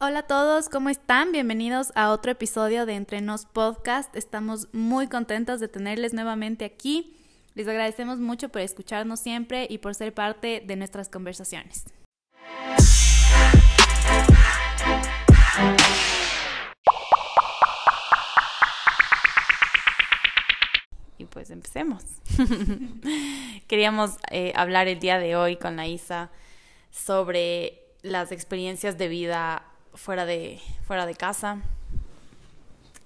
Hola a todos, ¿cómo están? Bienvenidos a otro episodio de Entre Nos Podcast. Estamos muy contentos de tenerles nuevamente aquí. Les agradecemos mucho por escucharnos siempre y por ser parte de nuestras conversaciones. Y pues empecemos. Queríamos eh, hablar el día de hoy con la Isa sobre las experiencias de vida fuera de, fuera de casa,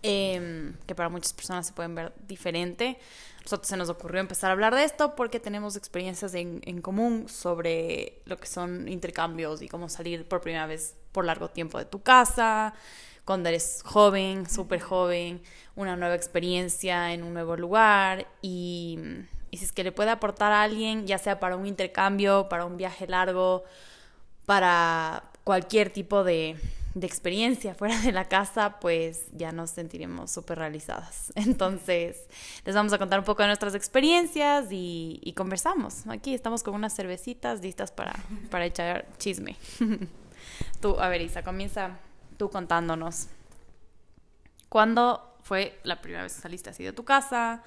em, que para muchas personas se pueden ver diferente. Nosotros se nos ocurrió empezar a hablar de esto porque tenemos experiencias en, en, común sobre lo que son intercambios y cómo salir por primera vez por largo tiempo de tu casa, cuando eres joven, súper joven, una nueva experiencia en un nuevo lugar y, y si es que le puede aportar a alguien, ya sea para un intercambio, para un viaje largo, para cualquier tipo de, de experiencia fuera de la casa, pues ya nos sentiremos súper realizadas. Entonces, les vamos a contar un poco de nuestras experiencias y, y conversamos. Aquí estamos con unas cervecitas listas para, para echar chisme. tú, a ver, Isa, comienza tú contándonos. ¿Cuándo fue la primera vez que saliste así de tu casa?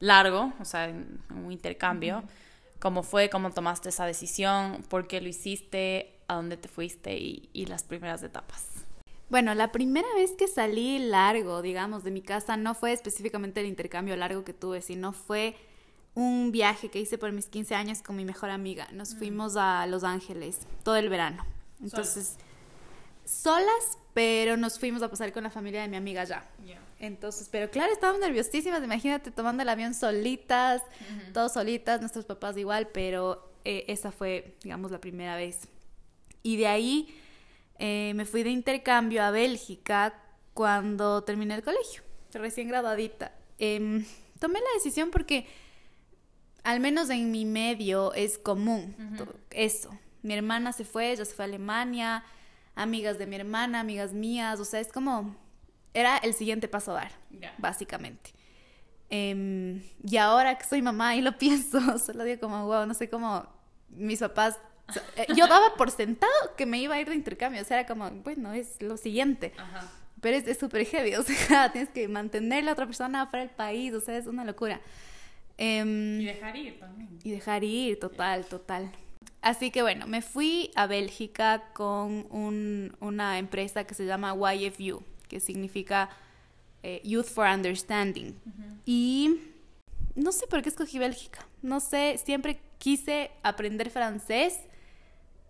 Largo, o sea, en un intercambio. ¿Cómo fue? ¿Cómo tomaste esa decisión? ¿Por qué lo hiciste? A dónde te fuiste y, y, las primeras etapas. Bueno, la primera vez que salí largo, digamos, de mi casa no fue específicamente el intercambio largo que tuve, sino fue un viaje que hice por mis 15 años con mi mejor amiga. Nos mm. fuimos a Los Ángeles todo el verano. Entonces, solas, solas pero nos fuimos a pasar con la familia de mi amiga. Yeah. Entonces, pero claro, estábamos nerviosísimas, imagínate tomando el avión solitas, -huh. todos solitas, nuestros papás igual, pero eh, esa fue, digamos, la primera vez. Y de ahí eh, me fui de intercambio a Bélgica cuando terminé el colegio, recién graduadita. Eh, tomé la decisión porque, al menos en mi medio, es común uh -huh. eso. Mi hermana se fue, ella se fue a Alemania, amigas de mi hermana, amigas mías, o sea, es como, era el siguiente paso a dar, yeah. básicamente. Eh, y ahora que soy mamá y lo pienso, solo digo como, wow, no sé cómo mis papás yo daba por sentado que me iba a ir de intercambio, o sea, era como, bueno, es lo siguiente. Ajá. Pero es súper heavy, o sea, tienes que mantener a la otra persona fuera del país, o sea, es una locura. Um, y dejar ir también. Y dejar ir, total, total. Así que bueno, me fui a Bélgica con un, una empresa que se llama YFU, que significa eh, Youth for Understanding. Uh -huh. Y no sé por qué escogí Bélgica. No sé, siempre quise aprender francés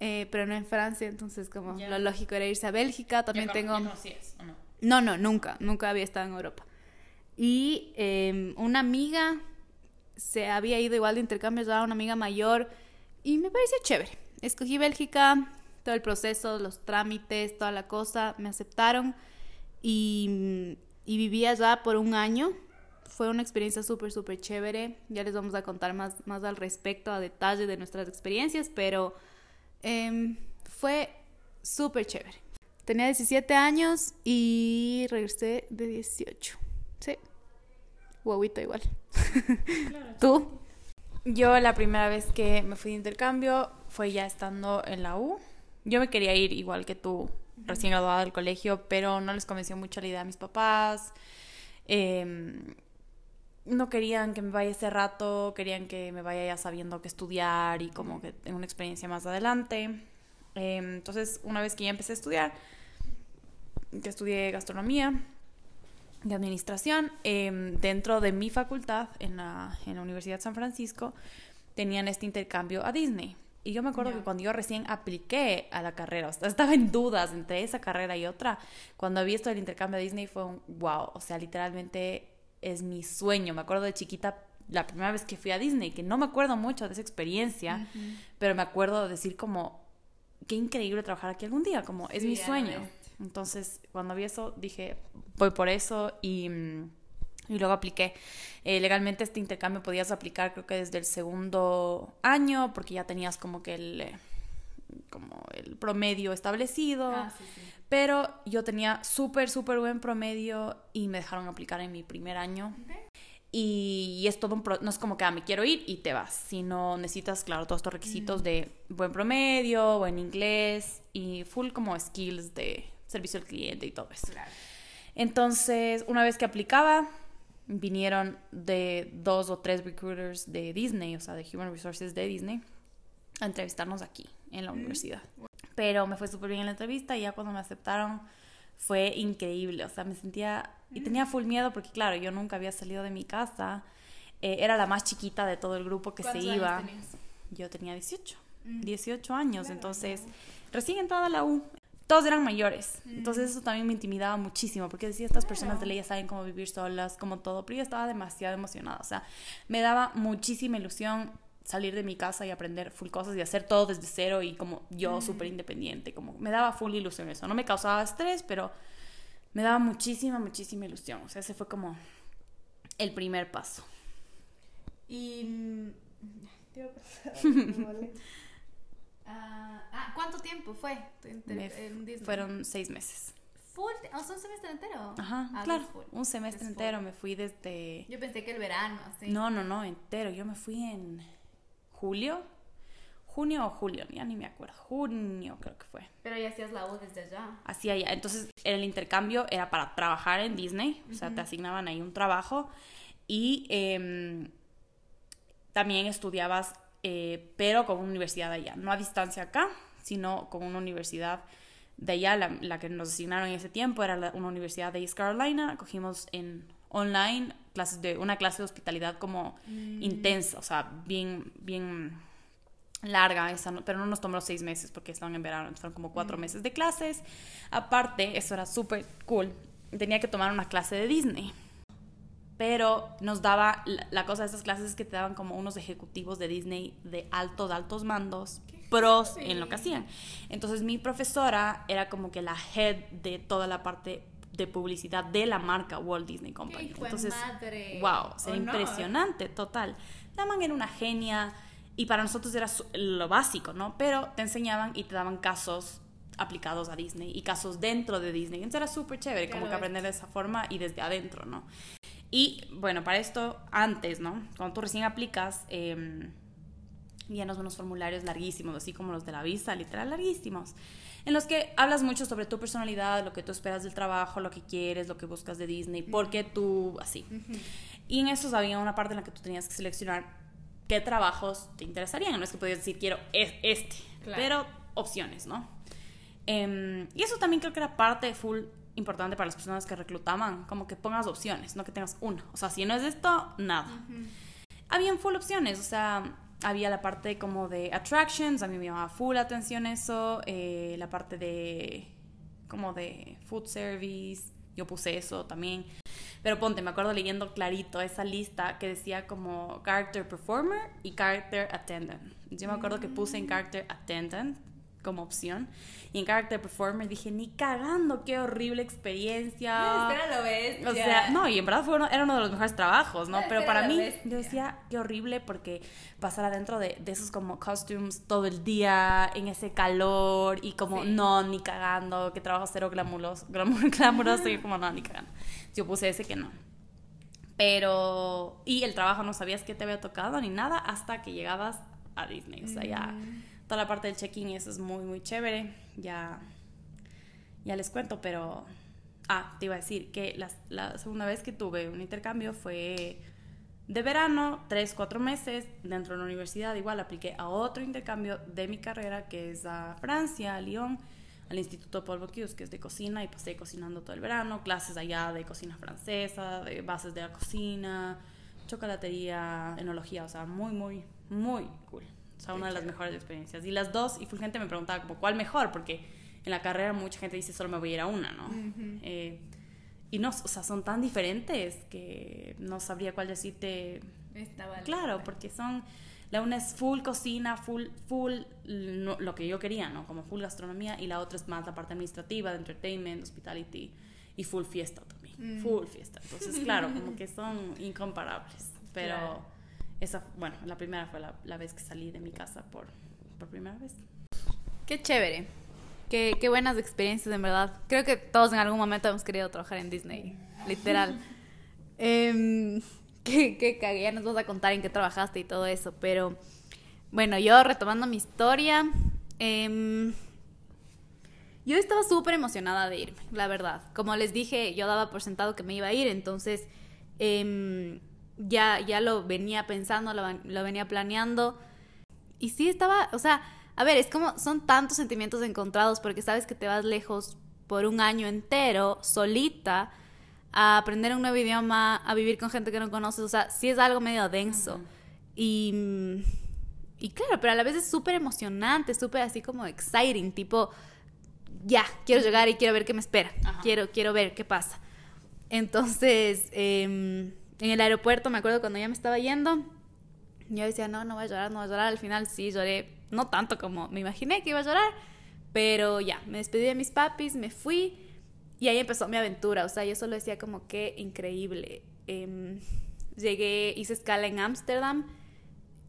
eh, pero no en Francia, entonces como yeah. lo lógico era irse a Bélgica. También ¿Ya tengo... conocías o no? No, no, nunca, nunca había estado en Europa. Y eh, una amiga se había ido igual de intercambio ya, una amiga mayor, y me pareció chévere. Escogí Bélgica, todo el proceso, los trámites, toda la cosa, me aceptaron y, y viví allá por un año. Fue una experiencia súper, súper chévere. Ya les vamos a contar más, más al respecto, a detalle de nuestras experiencias, pero eh, fue súper chévere. Tenía 17 años y regresé de 18. Sí. Guauita igual. Claro. ¿Tú? Yo la primera vez que me fui de intercambio fue ya estando en la U. Yo me quería ir igual que tú, recién graduada del colegio, pero no les convenció mucho la idea a mis papás. Eh, no querían que me vaya ese rato, querían que me vaya ya sabiendo que estudiar y como que tenga una experiencia más adelante. Eh, entonces, una vez que ya empecé a estudiar, que estudié gastronomía y administración, eh, dentro de mi facultad, en la, en la Universidad de San Francisco, tenían este intercambio a Disney. Y yo me acuerdo yeah. que cuando yo recién apliqué a la carrera, o sea, estaba en dudas entre esa carrera y otra, cuando vi esto del intercambio a Disney fue un wow, o sea, literalmente es mi sueño. Me acuerdo de chiquita la primera vez que fui a Disney, que no me acuerdo mucho de esa experiencia, uh -huh. pero me acuerdo de decir como, qué increíble trabajar aquí algún día, como es sí, mi sueño. Entonces, cuando vi eso, dije, voy por eso y, y luego apliqué. Eh, legalmente este intercambio podías aplicar creo que desde el segundo año, porque ya tenías como que el, eh, como el promedio establecido. Ah, sí, sí. Pero yo tenía súper, súper buen promedio y me dejaron aplicar en mi primer año. Okay. Y, y, es todo un pro, no es como que ah, me quiero ir y te vas, sino necesitas, claro, todos estos requisitos mm. de buen promedio, buen inglés y full como skills de servicio al cliente y todo eso. Entonces, una vez que aplicaba, vinieron de dos o tres recruiters de Disney, o sea, de Human Resources de Disney, a entrevistarnos aquí, en la universidad. Pero me fue súper bien en la entrevista y ya cuando me aceptaron fue increíble, o sea, me sentía... Y tenía full miedo porque, claro, yo nunca había salido de mi casa. Eh, era la más chiquita de todo el grupo que se iba. Años tenías? Yo tenía 18, 18 años, entonces recién entrada a la U todos eran mayores. Entonces eso también me intimidaba muchísimo porque decía, estas personas de ley ya saben cómo vivir solas, como todo, pero yo estaba demasiado emocionada. O sea, me daba muchísima ilusión salir de mi casa y aprender full cosas y hacer todo desde cero y como yo súper independiente, como me daba full ilusión eso. No me causaba estrés, pero me daba muchísima, muchísima ilusión. O sea, ese fue como el primer paso. Y... Mm, Ah, ah, ¿cuánto tiempo fue? fueron seis meses. ¿Full? ¿O un semestre entero? Ajá, ah, claro. Un semestre entero. Me fui desde... Yo pensé que el verano, así. No, no, no, entero. Yo me fui en julio. Junio o julio, ya ni me acuerdo. Junio creo que fue. Pero ya hacías la U desde allá. Hacía ya. Entonces el intercambio era para trabajar en Disney. O sea, te asignaban ahí un trabajo. Y em, también estudiabas eh, pero con una universidad de allá, no a distancia acá, sino con una universidad de allá, la, que nos asignaron en ese tiempo era una universidad de East Carolina, cogimos en online clases de una clase de hospitalidad como mm. intensa, o sea, bien, bien larga, esa pero no nos tomó seis meses porque estaban en verano, fueron como cuatro mm. meses de clases. Aparte, eso era súper cool, tenía que tomar una clase de Disney pero nos daba, la, cosa de estas clases es que te daban como unos ejecutivos de Disney de altos, altos mandos, pros en lo que hacían. Entonces mi profesora era como que la head de toda la parte de publicidad de la marca Walt Disney Company. Entonces, wow, o impresionante, total. La man era una genia y para nosotros era lo básico, ¿no? Pero te enseñaban y te daban casos aplicados a Disney y casos dentro de Disney. Entonces era súper chévere, como que aprender de esa forma y desde adentro, ¿no? Y bueno, para esto, antes, ¿no? Cuando tú recién aplicas, eh, llenas unos formularios larguísimos, así como los de la visa, literal larguísimos, en los que hablas mucho sobre tu personalidad, lo que tú esperas del trabajo, lo que quieres, lo que buscas de Disney, por qué tú, así. Y en esos había una parte en la que tú tenías que seleccionar qué trabajos te interesarían. No es que podías decir, quiero este, pero opciones, ¿no? Em, y eso también creo que era parte full importante para las personas que reclutaban, como que pongas opciones, no que tengas una. O sea, si no es esto, nada. Habían full opciones, o sea, había la parte como de attractions, a mí me llamaba full atención eso, eh, la parte de como de food service, yo puse eso también. Pero ponte, me acuerdo leyendo clarito esa lista que decía como character performer y character attendant. Yo me acuerdo que puse en character attendant como opción. Y en Character Performer dije, ni cagando, qué horrible experiencia. Espera, lo ves. O sea, no, y en verdad fue era uno de los mejores trabajos, ¿no? Pero para mí, yo decía, qué horrible porque pasar adentro de, de, esos como costumes todo el día, en ese calor, y como, no, ni cagando, que trabajo cero glamuroso, glamuroso, y como, no, ni cagando. Yo puse ese que no. Pero, y el trabajo no sabías que te había tocado ni nada hasta que llegabas a Disney. O sea, ya mm toda la parte del check-in eso es muy, muy chévere. Ya, ya les cuento, pero... Ah, te iba a decir que la, la segunda vez que tuve un intercambio fue de verano, tres, cuatro meses, dentro de la universidad. Igual apliqué a otro intercambio de mi carrera, que es a Francia, a Lyon, al Instituto Paul Bocuse, que es de cocina, y pasé cocinando todo el verano, clases allá de cocina francesa, de bases de la cocina, chocolatería, enología, o sea, muy, muy, muy cool. O sea, una de las mejores experiencias. Y las dos, y gente me preguntaba como, ¿cuál mejor? Porque en la carrera mucha gente dice, solo me voy a ir a una, ¿no? Eh, y no, o sea, son tan diferentes que no sabría cuál decirte. claro, porque son, la una es full cocina, full, full lo que yo quería, ¿no? Como full gastronomía, y la otra es más la parte administrativa, de entertainment, hospitality, y full fiesta también, full fiesta. Entonces, claro, como que son incomparables, pero esa, bueno, la primera fue la, vez que salí de mi casa por, por primera vez. Qué chévere. Qué, qué, buenas experiencias, en verdad. Creo que todos en algún momento hemos querido trabajar en Disney, literal. eh, qué, qué ya nos vas a contar en qué trabajaste y todo eso, pero bueno, yo retomando mi historia, eh, Yo estaba súper emocionada de irme, la verdad. Como les dije, yo daba por sentado que me iba a ir, entonces em, ya, ya lo venía pensando, lo, lo venía planeando. Y sí estaba, o sea, a ver, es como, son tantos sentimientos encontrados porque sabes que te vas lejos por un año entero, solita, a aprender un nuevo idioma, a vivir con gente que no conoces, o sea, sí es algo medio denso. Y, y claro, pero a la vez es súper emocionante, súper así como exciting, tipo, ya, quiero llegar y quiero ver qué me espera, quiero, quiero ver qué pasa. Entonces, em, en el aeropuerto, me acuerdo cuando ya me estaba yendo, yo decía, no, no voy a llorar, no voy a llorar. Al final sí lloré, no tanto como me imaginé que iba a llorar, pero ya, me despedí de mis papis, me fui y ahí empezó mi aventura. O sea, yo solo decía como que increíble. Em, llegué, hice escala en Ámsterdam,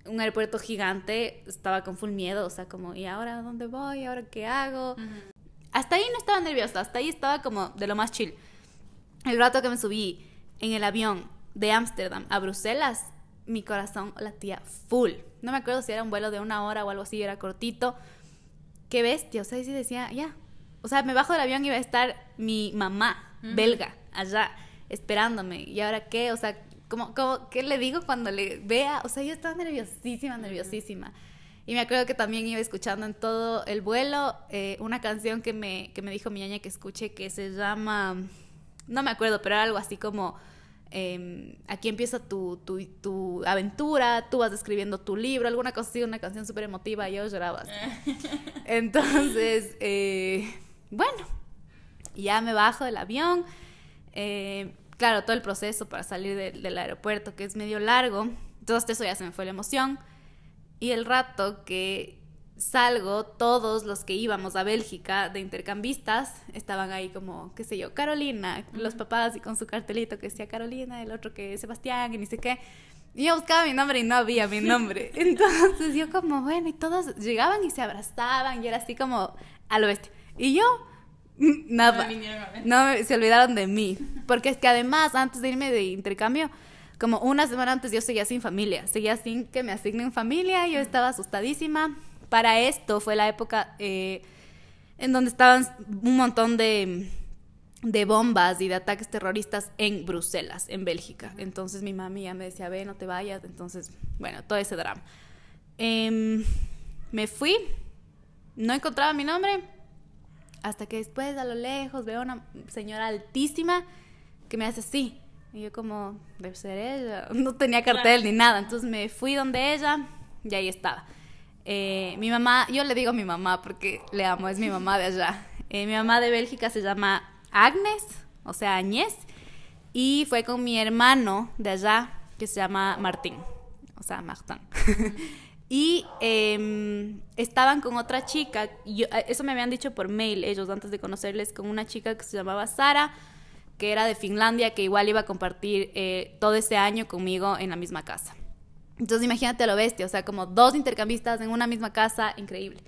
un aeropuerto gigante, estaba con full miedo, o sea, como, ¿y ahora dónde voy? ¿Ahora qué hago? Hasta ahí no estaba nerviosa, hasta ahí estaba como de lo más chill. El rato que me subí en el avión de Ámsterdam a Bruselas, mi corazón latía full. No me acuerdo si era un vuelo de una hora o algo así, era cortito. Qué bestia, o sea, sí decía, ya. O sea, me bajo del avión y iba a estar mi mamá belga allá esperándome. ¿Y ahora qué? O sea, ¿cómo, cómo, qué le digo cuando le vea? O sea, yo estaba nerviosísima, nerviosísima. Y me acuerdo que también iba escuchando en todo el vuelo eh, una canción que me, que me dijo mi ñaña que escuché que se llama, no me acuerdo, pero era algo así como Em, aquí empieza tu, tu, tu, aventura, tú vas escribiendo tu libro, alguna cosa así, una canción súper emotiva, y yo lloraba. Entonces, eh, bueno, ya me bajo del avión. Eh, claro, todo el proceso para salir del aeropuerto, que es medio largo. Entonces, eso ya se me fue la emoción. Y el rato que salgo, todos los que íbamos a Bélgica de intercambistas estaban ahí como, qué sé yo, Carolina, los papás y con su cartelito que decía Carolina, el otro que Sebastián y ni sé qué. Y yo buscaba mi nombre y no había mi nombre. Entonces yo como, bueno, y todos llegaban y se abrazaban y era así como al oeste. Y yo, nada, no, se olvidaron de mí. Porque es que además, antes de irme de intercambio, como una semana antes yo seguía sin familia, seguía sin que me asignen familia, yo estaba asustadísima para esto fue la época eh, en donde estaban un montón de, bombas y de ataques terroristas en Bruselas, en Bélgica. Entonces mi mami ya me decía, ve, no te vayas. Entonces, bueno, todo ese drama. Em, me fui, no encontraba mi nombre, hasta que después a lo lejos veo a una señora altísima que me hace así. Y yo como, debe ser ella. No tenía cartel ni nada. Entonces me fui donde ella y ahí estaba. Eh, mi mamá, yo le digo mi mamá porque le amo, es mi mamá de allá. Eh, mi mamá de Bélgica se llama Agnes, o sea, Añez, y fue con mi hermano de allá que se llama Martín, o sea, Martín. y em, estaban con otra chica, yo, eh, eso me habían dicho por mail ellos antes de conocerles, con una chica que se llamaba Sara, que era de Finlandia, que igual iba a compartir todo ese año conmigo en la misma casa. Entonces imagínate lo bestia, o sea, como dos intercambistas en una misma casa, increíble.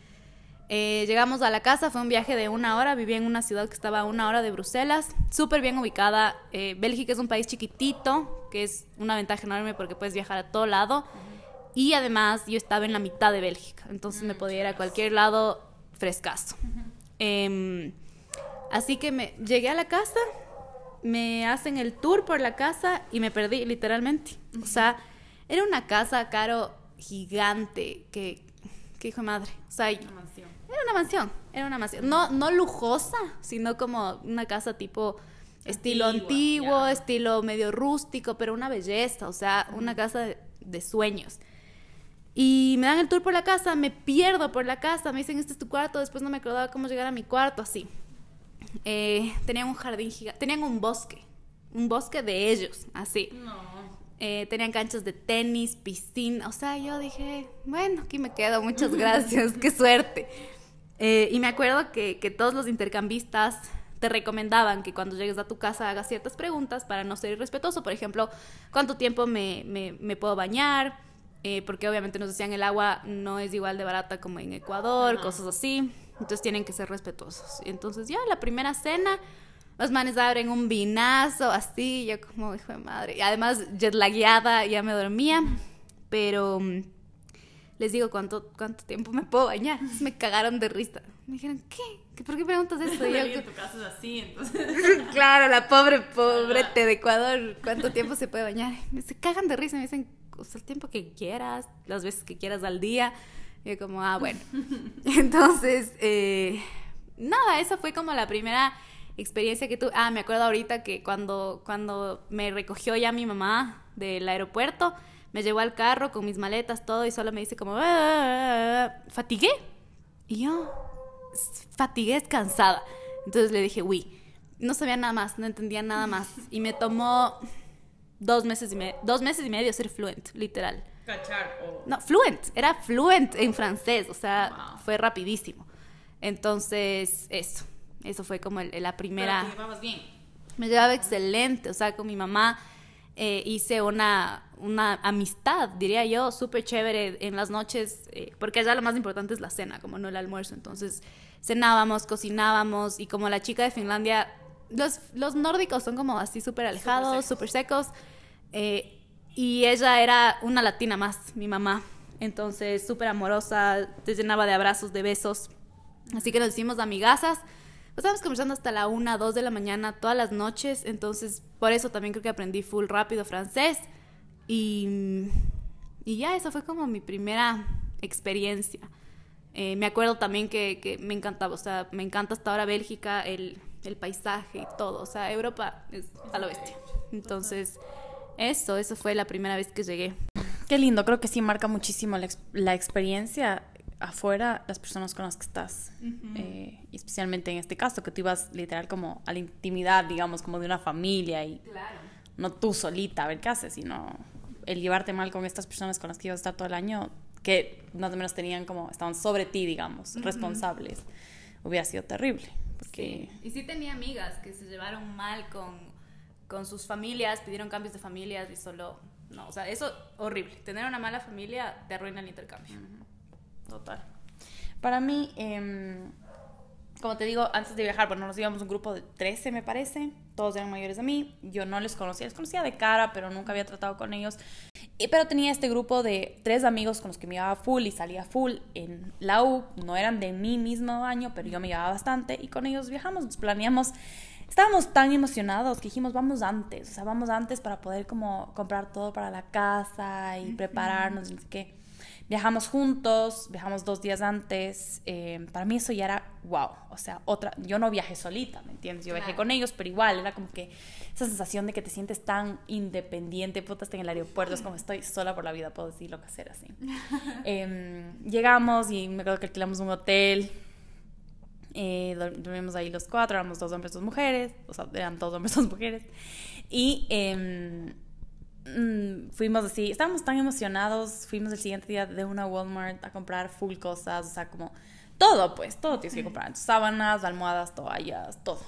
Eh, llegamos a la casa, fue un viaje de una hora, vivía en una ciudad que estaba a una hora de Bruselas, súper bien ubicada. Eh, Bélgica es un país chiquitito, que es una ventaja enorme porque puedes viajar a todo lado. Y además yo estaba en la mitad de Bélgica, entonces me podía ir a cualquier lado frescazo. Em, así que me llegué a la casa, me hacen el tour por la casa y me perdí literalmente. O sea era una casa, Caro, gigante, que, que hijo de madre. O sea, una mansión. Era una mansión, era una mansión. No, no lujosa, sino como una casa tipo estilo antiguo, estilo medio rústico, pero una belleza, o sea, una casa de, sueños. Y me dan el tour por la casa, me pierdo por la casa, me dicen, este es tu cuarto, después no me acordaba cómo llegar a mi cuarto, así. Eh, tenían un jardín gigante, tenían un bosque, un bosque de ellos, así. No. Eh, tenían canchas de tenis, piscina, o sea, yo dije, bueno, aquí me quedo, muchas gracias, qué suerte. Eh, y me acuerdo que, que, todos los intercambistas te recomendaban que cuando llegues a tu casa hagas ciertas preguntas para no ser irrespetuoso, por ejemplo, ¿cuánto tiempo me, me, puedo bañar? Eh, porque obviamente nos decían el agua no es igual de barata como en Ecuador, cosas así, entonces tienen que ser respetuosos. Entonces ya la primera cena los manes abren un vinazo, así, yo como, hijo de madre. Y además, jetlagueada, ya me dormía. Pero mm, les digo cuánto, cuánto tiempo me puedo bañar. me cagaron de risa. Me dijeron, ¿qué? ¿Por qué preguntas eso? Y en tu caso es así, entonces. claro, la pobre, pobrete de Ecuador, ¿cuánto tiempo se puede bañar? Se cagan de risa, me dicen, el tiempo que quieras, las veces que quieras al día. Y yo como, ah, bueno. Entonces, eh, nada, esa fue como la primera experiencia que tuve. Ah, me acuerdo ahorita que cuando, cuando me recogió ya mi mamá del aeropuerto, me llevó al carro con mis maletas, todo, y solo me dice como, ah, fatigué. Y yo, fatigué es cansada. Entonces le dije, uy, no sabía nada más, no entendía nada más. Y me tomó dos meses y medio, dos meses y medio ser fluent, literal. Cachar No, fluent, era fluent en francés, o sea, fue rapidísimo. Entonces, eso, eso fue como la primera... ¿Te llevabas bien? Me llevaba excelente, o sea, con mi mamá eh, hice una, una amistad, diría yo, súper chévere en las noches, eh, porque allá lo más importante es la cena, como no el almuerzo. Entonces, cenábamos, cocinábamos, y como la chica de Finlandia, los, los nórdicos son como así súper alejados, súper secos. Eh, y ella era una latina más, mi mamá. Entonces, súper amorosa, te llenaba de abrazos, de besos. Así que nos hicimos amigasas. Estábamos conversando hasta la una, dos de la mañana, todas las noches. Entonces, por eso también creo que aprendí full rápido francés. Y, y ya, esa fue como mi primera experiencia. Eh, me acuerdo también que, que, me encantaba, o sea, me encanta hasta ahora Bélgica, el, el paisaje y todo. O sea, Europa es al oeste. Entonces, eso, eso fue la primera vez que llegué. Qué lindo, creo que sí marca muchísimo la, experiencia afuera, las personas con las que estás. Eh, especialmente en este caso, que tú ibas literal como a la intimidad, digamos, como de una familia y no tú solita a ver qué haces, sino el llevarte mal con estas personas con las que ibas a estar todo el año, que más o menos tenían como, estaban sobre ti, digamos, responsables, hubiera sido terrible. Porque... Y sí tenía amigas que se llevaron mal con con sus familias, pidieron cambios de familias y solo... No, o sea, eso horrible. Tener una mala familia te arruina el intercambio. Total. Para mí, em, como te digo, antes de viajar, bueno, nos íbamos un grupo de 13, me parece. Todos eran mayores de mí. Yo no les conocía, les conocía de cara, pero nunca había tratado con ellos. Y, pero tenía este grupo de tres amigos con los que me iba full y salía full en la U. No eran de mi mismo año, pero yo me llevaba bastante. Y con ellos viajamos, nos planeamos estábamos tan emocionados que dijimos, vamos antes, o sea, vamos antes para poder como comprar todo para la casa y prepararnos, y que viajamos juntos, viajamos dos días antes, eh, para mí eso ya era wow, o sea, otra, yo no viajé solita, ¿me entiendes? Yo viajé con ellos, pero igual, era como que esa sensación de que te sientes tan independiente, puta, en el aeropuerto, es como estoy sola por la vida, puedo decir lo que hacer así. Em, llegamos y me acuerdo que alquilamos un hotel, eh, dormimos ahí los cuatro, éramos dos hombres, dos mujeres, o sea, eran dos hombres, dos mujeres. Y em, mm, fuimos así, estábamos tan emocionados, fuimos el siguiente día de una Walmart a comprar full cosas, o sea, como todo, pues, todo tienes que comprar, sábanas, almohadas, toallas, todo.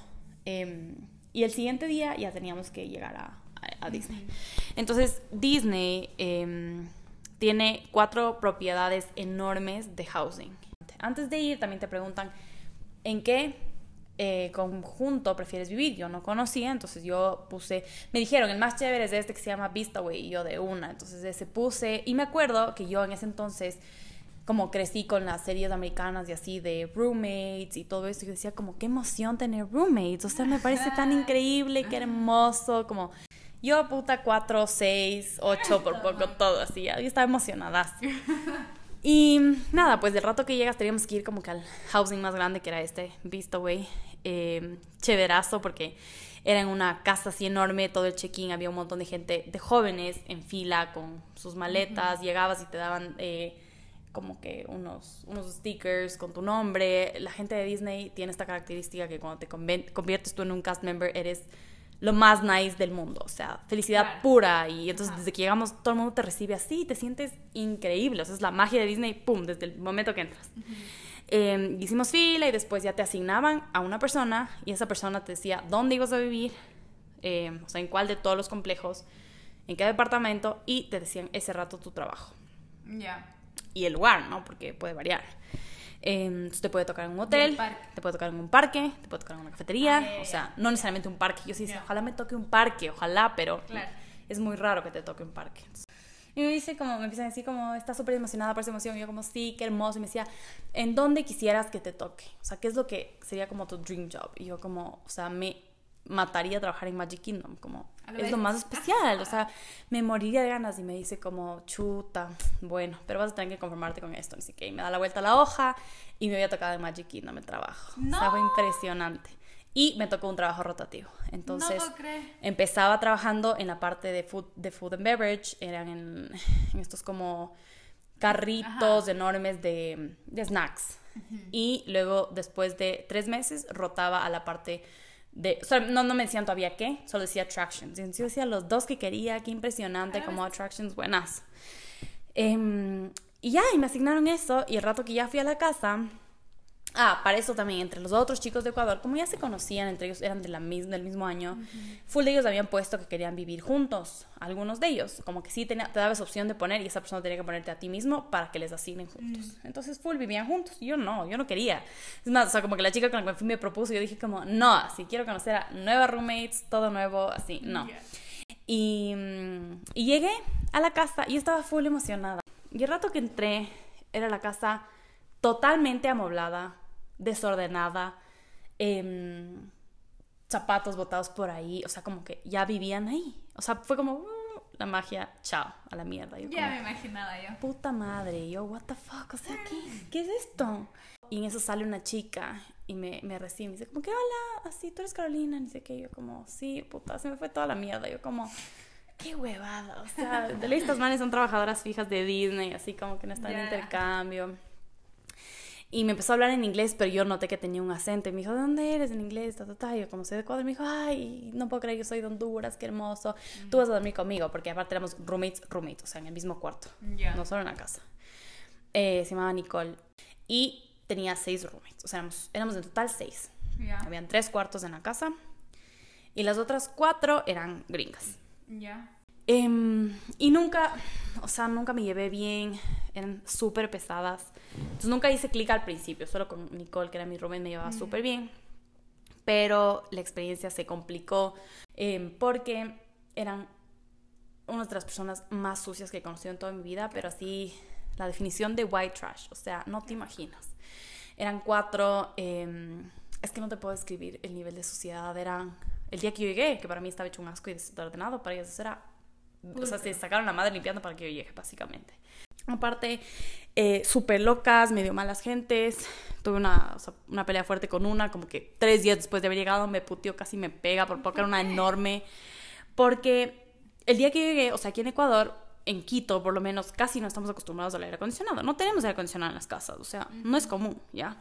Em, y el siguiente día ya teníamos que llegar a, a, Disney. Entonces, Disney em, tiene cuatro propiedades enormes de housing. Antes de ir, también te preguntan en qué eh, conjunto prefieres vivir. Yo no conocía, entonces yo puse, me dijeron, el más chévere es este que se llama Vistaway, y yo de una, entonces ese puse, y me acuerdo que yo en ese entonces, como crecí con las series americanas y así de roommates y todo eso, yo decía como, qué emoción tener roommates, o sea, me parece tan increíble, qué hermoso, como... Yo, puta, cuatro, seis, ocho, por poco, todo así. Yo estaba emocionada. Y nada, pues del rato que llegas teníamos que ir como que al housing más grande que era este, Vistaway. Eh, chéverazo porque era en una casa así enorme, todo el check-in, había un montón de gente, de jóvenes en fila con sus maletas, llegabas y te daban eh, como que unos, unos stickers con tu nombre. La gente de Disney tiene esta característica que cuando te conviertes tú en un cast member eres lo más nice del mundo, o sea, felicidad pura y entonces desde que llegamos todo el mundo te recibe así, te sientes increíble, o sea, es la magia de Disney, ¡pum!, desde el momento que entras. Em, hicimos fila y después ya te asignaban a una persona y esa persona te decía dónde ibas a vivir, em, o sea, en cuál de todos los complejos, en qué departamento y te decían ese rato tu trabajo. Ya. Y el lugar, ¿no? Porque puede variar. Eh, te puede tocar en un hotel, te puede tocar en un parque, te puede tocar en una cafetería, ah, o sea, no necesariamente un parque. Yo sí, ojalá me toque un parque, ojalá, pero es muy raro que te toque un parque. Y me dice como, me empieza a decir como, está súper emocionada por esa emoción. Y yo como, sí, qué hermoso. Y me decía, ¿en dónde quisieras que te toque? O sea, ¿qué es lo que sería como tu dream job? Y yo como, o sea, me mataría trabajar en Magic Kingdom, como, es lo más especial. O sea, me moriría de ganas. Y me dice como, chuta, bueno, pero vas a tener que conformarte con esto. Así que me da la vuelta a la hoja y me había tocado en Magic Kingdom el trabajo. No. O sea, fue impresionante y me tocó un trabajo rotativo. Entonces, empezaba trabajando en la parte de food, de food and beverage, eran en, estos como carritos enormes de, de snacks. Y luego, después de tres meses, rotaba a la parte de... O sea, no, no me decían todavía qué, solo decía attractions. Y yo decía los dos que quería, qué impresionante, como attractions buenas. Em, y ya, y me asignaron eso, y el rato que ya fui a la casa Ah, para eso también, entre los otros chicos de Ecuador, como ya se conocían, entre ellos eran de la del mismo año, full de ellos habían puesto que querían vivir juntos, algunos de ellos, como que sí tenía, te daba esa opción de poner y esa persona tenía que ponerte a ti mismo para que les asignen juntos. Entonces full vivían juntos, yo no, yo no quería. Es más, o sea, como que la chica con la que me propuso, yo dije como, no, si quiero conocer a nuevas roommates, todo nuevo, así, no. Y, y llegué a la casa y estaba full emocionada. Y el rato que entré, era la casa totalmente amoblada, desordenada, em, zapatos botados por ahí, o sea, como que ya vivían ahí. O sea, fue como uh, la magia, chao, a la mierda. ya me imaginaba yo. Puta madre, yo, what the fuck, o sea, ¿qué, ¿qué es esto? Y en eso sale una chica y me, me recibe y me dice como que hola, así, tú eres Carolina, ni sé qué, yo como, sí, puta, se me fue toda la mierda, yo como, qué huevada, o sea, de ley estas manes son trabajadoras fijas de Disney, así como que no están en intercambio. Y me empezó a hablar en inglés, pero yo noté que tenía un acento. Y me dijo, ¿de dónde eres en inglés? Ta, ta, ta. Y yo, como soy de Ecuador, me dijo, ay, no puedo creer que soy de Honduras, qué hermoso. Tú vas a dormir conmigo, porque aparte éramos roommates, roommates, o sea, en el mismo cuarto. No solo en la casa. Eh, se llamaba Nicole. Y tenía seis roommates. O sea, éramos, éramos en total seis. Habían tres cuartos en la casa. Y las otras cuatro eran gringas. Ya. Em, y nunca, o sea, nunca me llevé bien, eran súper pesadas. Entonces nunca hice clic al principio, solo con Nicole, que era mi roommate, me llevaba súper bien. Pero la experiencia se complicó em, porque eran una de las personas más sucias que he conocido en toda mi vida, pero así la definición de white trash, o sea, no te imaginas. Eran cuatro, em, es que no te puedo describir el nivel de suciedad, eran, el día que yo llegué, que para mí estaba hecho un asco y desordenado, para ellos era o sea, se sacaron la madre limpiando para que yo llegue, básicamente. Aparte, eh, súper locas, medio malas gentes. Tuve una, o sea, una pelea fuerte con una, como que tres días después de haber llegado me puteó, casi me pega por poco, era una enorme. Porque el día que llegué, o sea, aquí en Ecuador, en Quito por lo menos, casi no estamos acostumbrados al aire acondicionado. No tenemos aire acondicionado en las casas, o sea, no es común, ¿ya?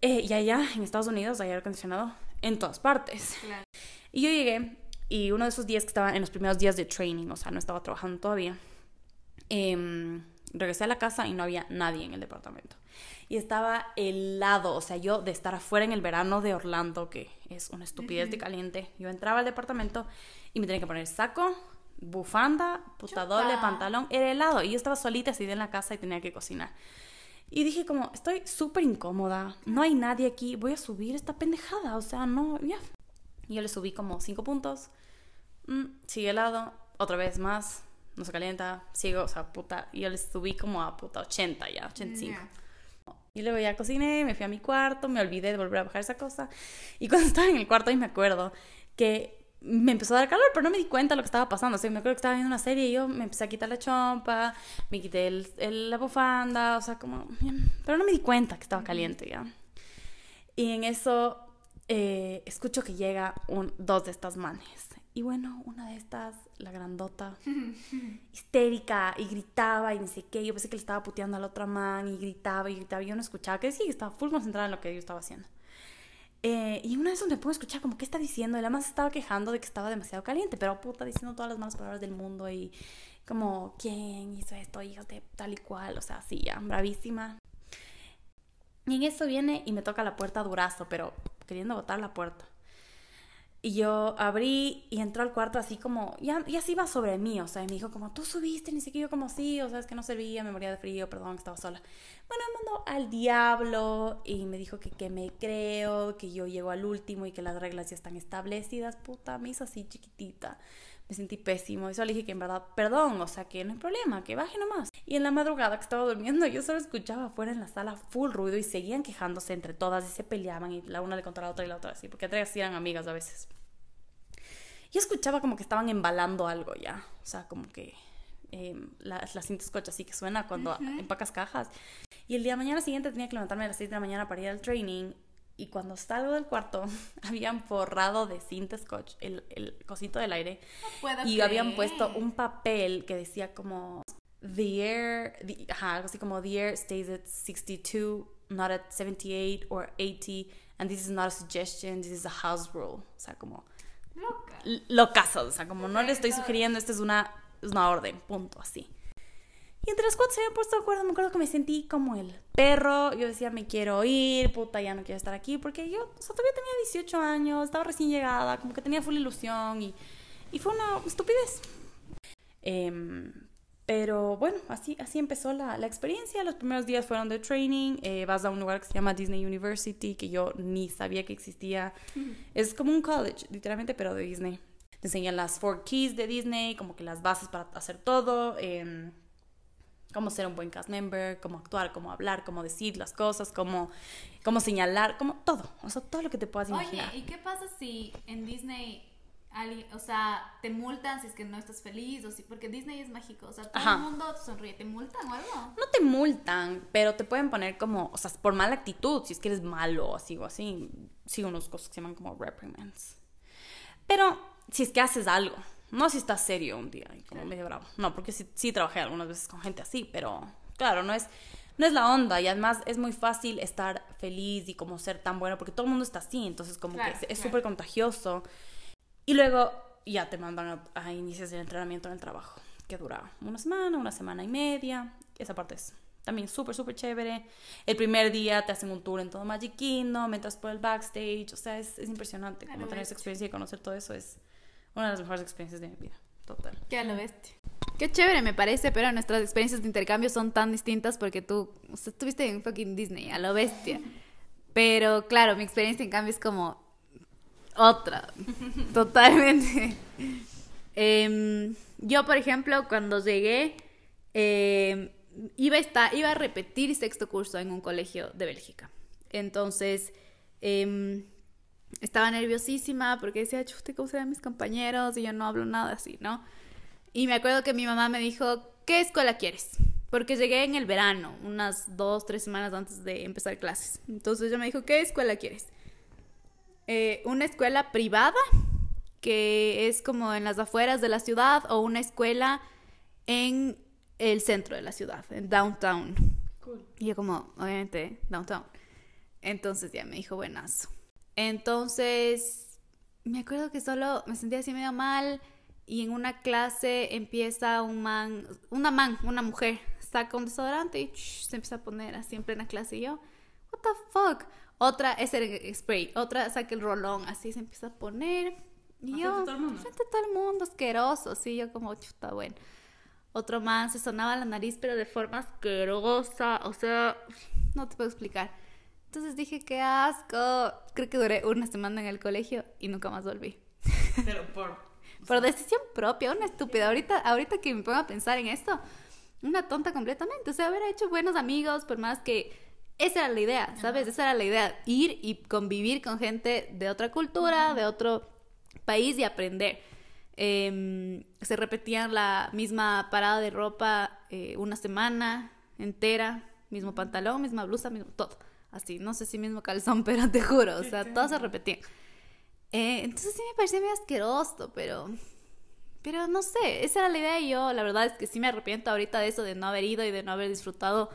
Eh, y allá, en Estados Unidos, hay aire acondicionado en todas partes. Y yo llegué y uno de esos días que estaba en los primeros días de training, o sea, no estaba trabajando todavía, eh, regresé a la casa y no había nadie en el departamento. Y estaba helado, o sea, yo de estar afuera en el verano de Orlando, que es una estupidez de caliente, yo entraba al departamento y me tenía que poner saco, bufanda, puta doble, pantalón, era helado. Y yo estaba solita así en la casa y tenía que cocinar. Y dije como, estoy súper incómoda, no hay nadie aquí, voy a subir esta pendejada, o sea, no, ya. Y yo le subí como cinco puntos Mm, sigue helado, otra vez más, no se calienta, sigo, o sea, puta, y yo le subí como a puta 80 ya, 85. Y luego ya cociné, me fui a mi cuarto, me olvidé de volver a bajar esa cosa. Y cuando estaba en el cuarto, ahí me acuerdo que me empezó a dar calor, pero no me di cuenta de lo que estaba pasando. O sea, me acuerdo que estaba viendo una serie y yo me empecé a quitar la chompa, me quité el, la bufanda, o sea, como... Pero no me di cuenta que estaba caliente ya. Y en eso eh, escucho que llega un, dos de estas manes y bueno, una de estas, la grandota, histérica, y gritaba y ni sé qué. Yo pensé que le estaba puteando a la otra man y gritaba y gritaba. Y yo no escuchaba, que sí, estaba full concentrada en lo que yo estaba haciendo. Eh, y una esas me puedo escuchar como, ¿qué está diciendo? Y la más estaba quejando de que estaba demasiado caliente, pero puta, diciendo todas las malas palabras del mundo y como, ¿quién hizo esto? Hijos de tal y cual, o sea, sí, ya, bravísima. Y en eso viene y me toca la puerta durazo, pero queriendo botar la puerta. Y yo abrí y entró al cuarto así como, ya, ya se iba sobre mí, o sea, y me dijo como, tú subiste, ni siquiera yo como, sí, o sea, es que no servía, me moría de frío, perdón, estaba sola. Bueno, me mandó al diablo y me dijo que, que me creo, que yo llego al último y que las reglas ya están establecidas, puta, me hizo así chiquitita. Me sentí pésimo. Y solo dije que en verdad, perdón, o sea, que no hay problema, que baje nomás. Y en la madrugada que estaba durmiendo, yo solo escuchaba afuera en la sala full ruido y seguían quejándose entre todas y se peleaban y la una le contaba a la otra y la otra así, porque ellas eran amigas a veces. Yo escuchaba como que estaban embalando algo ya, o sea, como que eh, la, la cinta scotch así que suena cuando empacas cajas. Y el día mañana siguiente tenía que levantarme a las 6 de la mañana para ir al training y cuando salgo del cuarto habían forrado de cinta scotch el, el cosito del aire y habían puesto un papel que decía como the air, ajá, algo así como the air stays at 62, not at 78 or 80 and this is not a suggestion, this is a house rule. O sea, como Loca. locazo, o sea, como no le estoy sugiriendo, esta es una, es una orden, punto, así. Y entre las cuatro se habían puesto de acuerdo. Me acuerdo que me sentí como el perro. Yo decía, me quiero ir, puta, ya no quiero estar aquí. Porque yo o sea, todavía tenía 18 años, estaba recién llegada, como que tenía full ilusión. Y, y fue una estupidez. Eh, pero bueno, así, así empezó la, la, experiencia. Los primeros días fueron de training. Eh, vas a un lugar que se llama Disney University, que yo ni sabía que existía. Es como un college, literalmente, pero de Disney. Te enseñan las four keys de Disney, como que las bases para hacer todo. Eh, cómo ser un buen cast member, cómo actuar, cómo hablar, cómo decir las cosas, cómo, cómo señalar, como todo, o sea, todo lo que te puedas imaginar. Oye, ¿y qué pasa si en Disney, o sea, te multan si es que no estás feliz? O si, porque Disney es mágico, o sea, todo Ajá. el mundo sonríe, ¿te multan o algo? No te multan, pero te pueden poner como, o sea, por mala actitud, si es que eres malo o así o así, sí, unos cosas que se llaman como reprimands. Pero si es que haces algo, no si estás serio un día y como medio bravo. No, porque sí, sí trabajé algunas veces con gente así, pero claro, no es, no es la onda. Y además es muy fácil estar feliz y como ser tan bueno, porque todo el mundo está así, entonces como claro, que es súper claro. contagioso. Y luego ya te mandan a, a inicios del entrenamiento en el trabajo, que dura una semana, una semana y media. Esa parte es también súper, súper chévere. El primer día te hacen un tour en todo Magic Kingdom, por el backstage, o sea, es, es impresionante. Como tener esa experiencia y conocer todo eso es una de las mejores experiencias de mi vida. Total. Qué a lo bestia. Qué chévere me parece, pero nuestras experiencias de intercambio son tan distintas porque tú o sea, estuviste en fucking Disney, a lo bestia. Pero claro, mi experiencia en cambio es como otra, totalmente. Eh, yo, por ejemplo, cuando llegué, eh, iba, a estar, iba a repetir sexto curso en un colegio de Bélgica. Entonces, eh, estaba nerviosísima porque decía, chuste, ¿cómo serán mis compañeros? Y yo no hablo nada así, ¿no? Y me acuerdo que mi mamá me dijo, ¿qué escuela quieres? Porque llegué en el verano, unas dos, tres semanas antes de empezar clases. Entonces ella me dijo, ¿qué escuela quieres? Eh, una escuela privada, que es como en las afueras de la ciudad, o una escuela en el centro de la ciudad, en downtown. Cool. Y yo como, obviamente, downtown. Entonces ya me dijo, buenazo. Entonces, me acuerdo que solo me sentía así medio mal y en una clase empieza un man, una man, una mujer, saca un desodorante y shh, se empieza a poner así en plena clase y yo, what the fuck? Otra es el spray, otra saca el rolón, así se empieza a poner y yo, todo el mundo? frente a todo el mundo, asqueroso, así yo como, chuta, bueno. Otro man se sonaba la nariz pero de forma asquerosa, o sea, no te puedo explicar. Entonces dije, qué asco. Creo que duré una semana en el colegio y nunca más volví. Pero por... por decisión propia, una estúpida. Ahorita, ahorita que me pongo a pensar en esto, una tonta completamente. O sea, haber hecho buenos amigos, por más que... Esa era la idea, ¿sabes? Esa era la idea. Ir y convivir con gente de otra cultura, de otro país y aprender. Eh, se repetían la misma parada de ropa eh, una semana entera, mismo pantalón, misma blusa, mismo todo así, no sé si mismo calzón, pero te juro, o sea, todos se repetían. Eh, entonces sí me parecía medio asqueroso, pero, pero no sé, esa era la idea y yo la verdad es que sí me arrepiento ahorita de eso, de no haber ido y de no haber disfrutado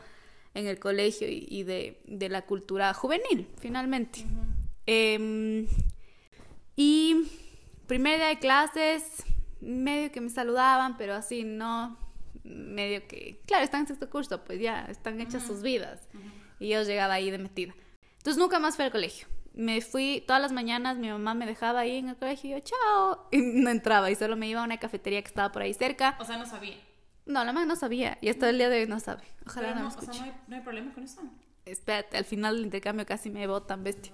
en el colegio y, y de, de, la cultura juvenil, finalmente. Uh -huh. eh, y primer día de clases, medio que me saludaban, pero así no, medio que, claro, están en sexto curso, pues ya están hechas uh -huh. sus vidas. Uh -huh. Y yo llegaba ahí de metida. Entonces nunca más fui al colegio. Me fui todas las mañanas, mi mamá me dejaba ahí en el colegio y yo, chao. Y no entraba y solo me iba a una cafetería que estaba por ahí cerca. O sea, no sabía. No, la mamá no sabía. Y hasta el día de hoy no sabe. Ojalá Pero no, no, me escuche. o sea, no hay, no hay problema con eso. Espérate, al final del intercambio casi me botan, bestia.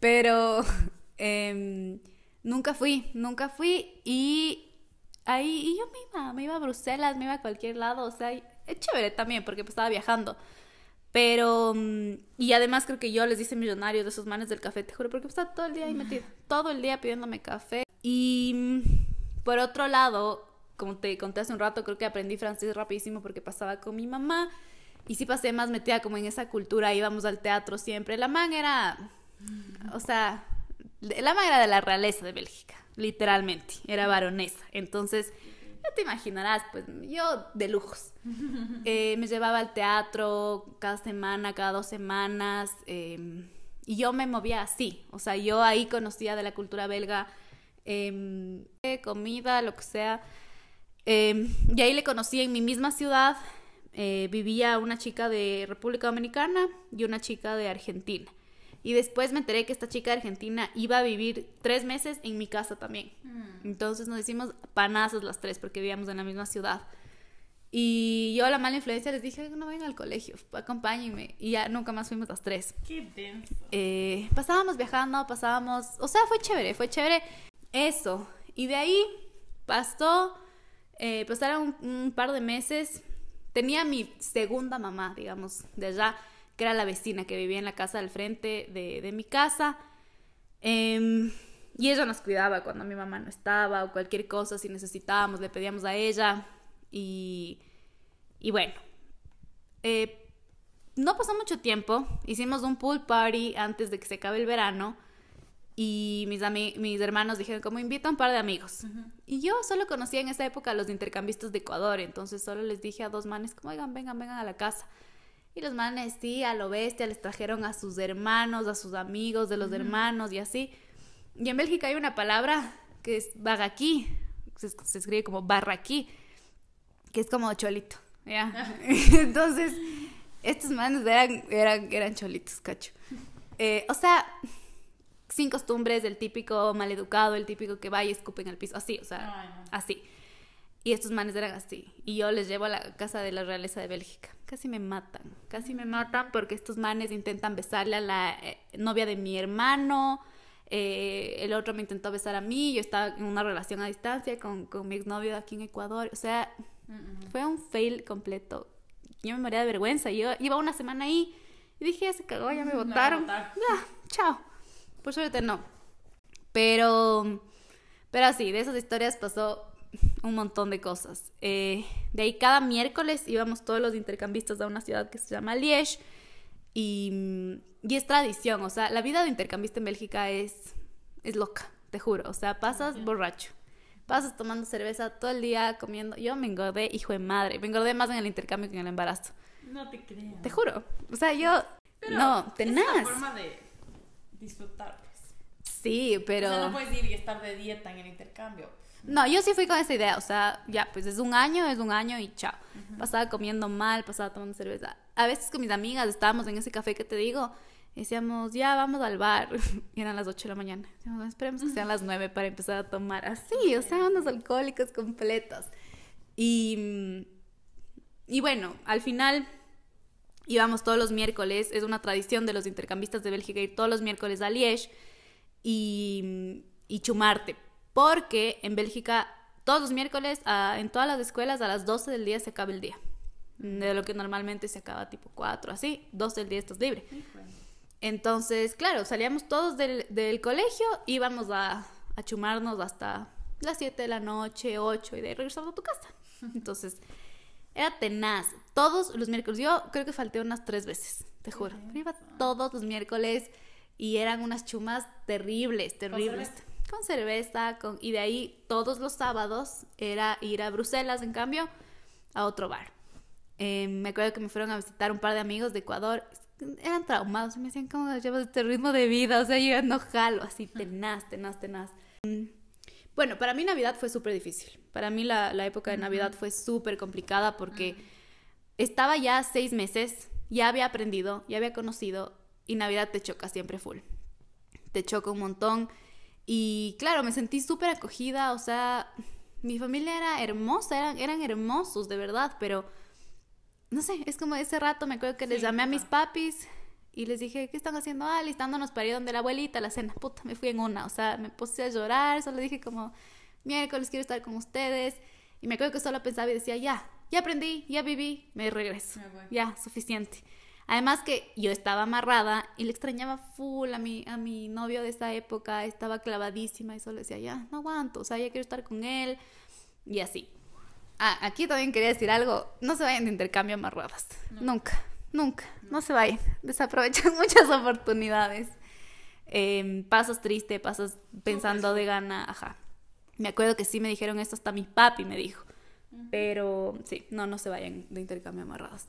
Pero eh, nunca fui, nunca fui. Y ahí y yo me iba, me iba a Bruselas, me iba a cualquier lado, o sea, es chévere también porque pues, estaba viajando. Pero, mm, y además creo que yo les hice millonarios de esos manes del café, te juro, porque estaba todo el día ahí metido, todo el día pidiéndome café. Y mm, por otro lado, como te conté hace un rato, creo que aprendí francés rapidísimo porque pasaba con mi mamá. Y sí pasé más metida como en esa cultura, íbamos al teatro siempre. La man era, o sea, la man era de la realeza de Bélgica, literalmente, era baronesa. Entonces, ya te imaginarás, pues yo de lujos. Eh, me llevaba al teatro cada semana, cada dos semanas, em, y yo me movía así, o sea, yo ahí conocía de la cultura belga, eh, comida, lo que sea, em, y ahí le conocí en mi misma ciudad, eh, vivía una chica de República Dominicana y una chica de Argentina. Y después me enteré que esta chica de Argentina iba a vivir tres meses en mi casa también. Mm. Entonces nos hicimos panazos las tres porque vivíamos en la misma ciudad. Y yo a la mala influencia les dije, no vengan al colegio, acompáñenme. Y ya nunca más fuimos las tres. Qué denso. Eh, pasábamos viajando, pasábamos... O sea, fue chévere, fue chévere eso. Y de ahí pasó, eh, pasaron un, par de meses. Tenía mi segunda mamá, digamos, de allá que era la vecina que vivía en la casa del frente de, mi casa. Em, y ella nos cuidaba cuando mi mamá no estaba o cualquier cosa, si necesitábamos, le pedíamos a ella. Y, y bueno, eh, no pasó mucho tiempo. Hicimos un pool party antes de que se acabe el verano. Y mis, mis hermanos dijeron, como invito a un par de amigos. Y yo solo conocía en esa época a los intercambistas de Ecuador. Entonces solo les dije a dos manes, como, oigan, vengan, vengan a la casa. Y los manes, sí, a lo bestia, les trajeron a sus hermanos, a sus amigos de los hermanos y así. Y en Bélgica hay una palabra que es bagaquí, se, se escribe como barraquí, que es como cholito, ¿ya? Entonces, estos manes eran, eran, eran cholitos, cacho. Eh, o sea, sin costumbres, el típico maleducado, el típico que va y escupe en el piso, así, o sea, así. Y estos manes eran así. Y yo les llevo a la casa de la realeza de Bélgica. Casi me matan. Casi me matan porque estos manes intentan besarle a la eh, novia de mi hermano. Eh, el otro me intentó besar a mí. Yo estaba en una relación a distancia con, con mi exnovio aquí en Ecuador. O sea, fue un fail completo. Yo me moría de vergüenza. Yo iba una semana ahí y dije, ya se cagó, ya me votaron. Ya, chao. Por suerte no. Pero, pero así, de esas historias pasó un montón de cosas. Eh, de ahí cada miércoles íbamos todos los intercambistas a una ciudad que se llama Liège y, y, es tradición, o sea, la vida de intercambista en Bélgica es, es loca, te juro, o sea, pasas borracho, pasas tomando cerveza todo el día comiendo, yo me engordé, hijo de madre, me engordé más en el intercambio que en el embarazo. No te creo. Te juro, o sea, yo... no, tenaz. Es una forma de disfrutar, pues. Sí, pero... O sea, no puedes ir y estar de dieta en el intercambio no, yo sí fui con esa idea, o sea, ya, pues es un año, es un año y chao. Pasaba comiendo mal, pasaba tomando cerveza. A veces con mis amigas estábamos en ese café que te digo, decíamos, ya vamos al bar. Y eran las 8 de la mañana. Decíamos, esperemos que sean las 9 para empezar a tomar. Así, o sea, unos alcohólicos completos. Y, y bueno, al final íbamos todos los miércoles, es una tradición de los intercambistas de Bélgica ir todos los miércoles a Liège y, y chumarte porque en Bélgica todos los miércoles en todas las escuelas a las 12 del día se acaba el día. De lo que normalmente se acaba tipo 4, así, 12 del día estás libre. Entonces, claro, salíamos todos del, del colegio, íbamos a, a, chumarnos hasta las 7 de la noche, 8 y de ahí regresamos a tu casa. Entonces, era tenaz. Todos los miércoles, yo creo que falté unas tres veces, te juro. iba todos los miércoles y eran unas chumas terribles, terribles con cerveza, con... y de ahí todos los sábados era ir a Bruselas, en cambio, a otro bar. Eh, me acuerdo que me fueron a visitar un par de amigos de Ecuador, eran traumados, me decían, ¿cómo llevas este ritmo de vida? O sea, yo no jalo, así tenaz, tenaz, tenaz. Mm. Bueno, para mí Navidad fue súper difícil. Para mí la, la época de Navidad fue súper complicada porque estaba ya seis meses, ya había aprendido, ya había conocido y Navidad te choca siempre full. Te choca un montón y claro, me sentí súper acogida, o sea, mi familia era hermosa, eran, eran hermosos, de verdad, pero no sé, es como ese rato me acuerdo que les llamé a mis papis y les dije, ¿qué están haciendo? Ah, listándonos para ir donde la abuelita, la cena. Puta, me fui en una, o sea, me puse a llorar, solo dije como, miércoles quiero estar con ustedes. Y me acuerdo que solo pensaba y decía, ya, ya aprendí, ya viví, me regreso. Ya, suficiente. Además que yo estaba amarrada y le extrañaba full a mi, a mi novio de esa época, estaba clavadísima y solo decía, ya, no aguanto, o sea, ya quiero estar con él y así. Ah, aquí también quería decir algo, no se vayan de intercambio amarradas, nunca, nunca, no. se vayan, desaprovechan muchas oportunidades. Eh, pasas triste, pasas pensando de gana, ajá. Me acuerdo que sí me dijeron esto, hasta mi papi me dijo. Pero sí, no, no se vayan de intercambio amarrados.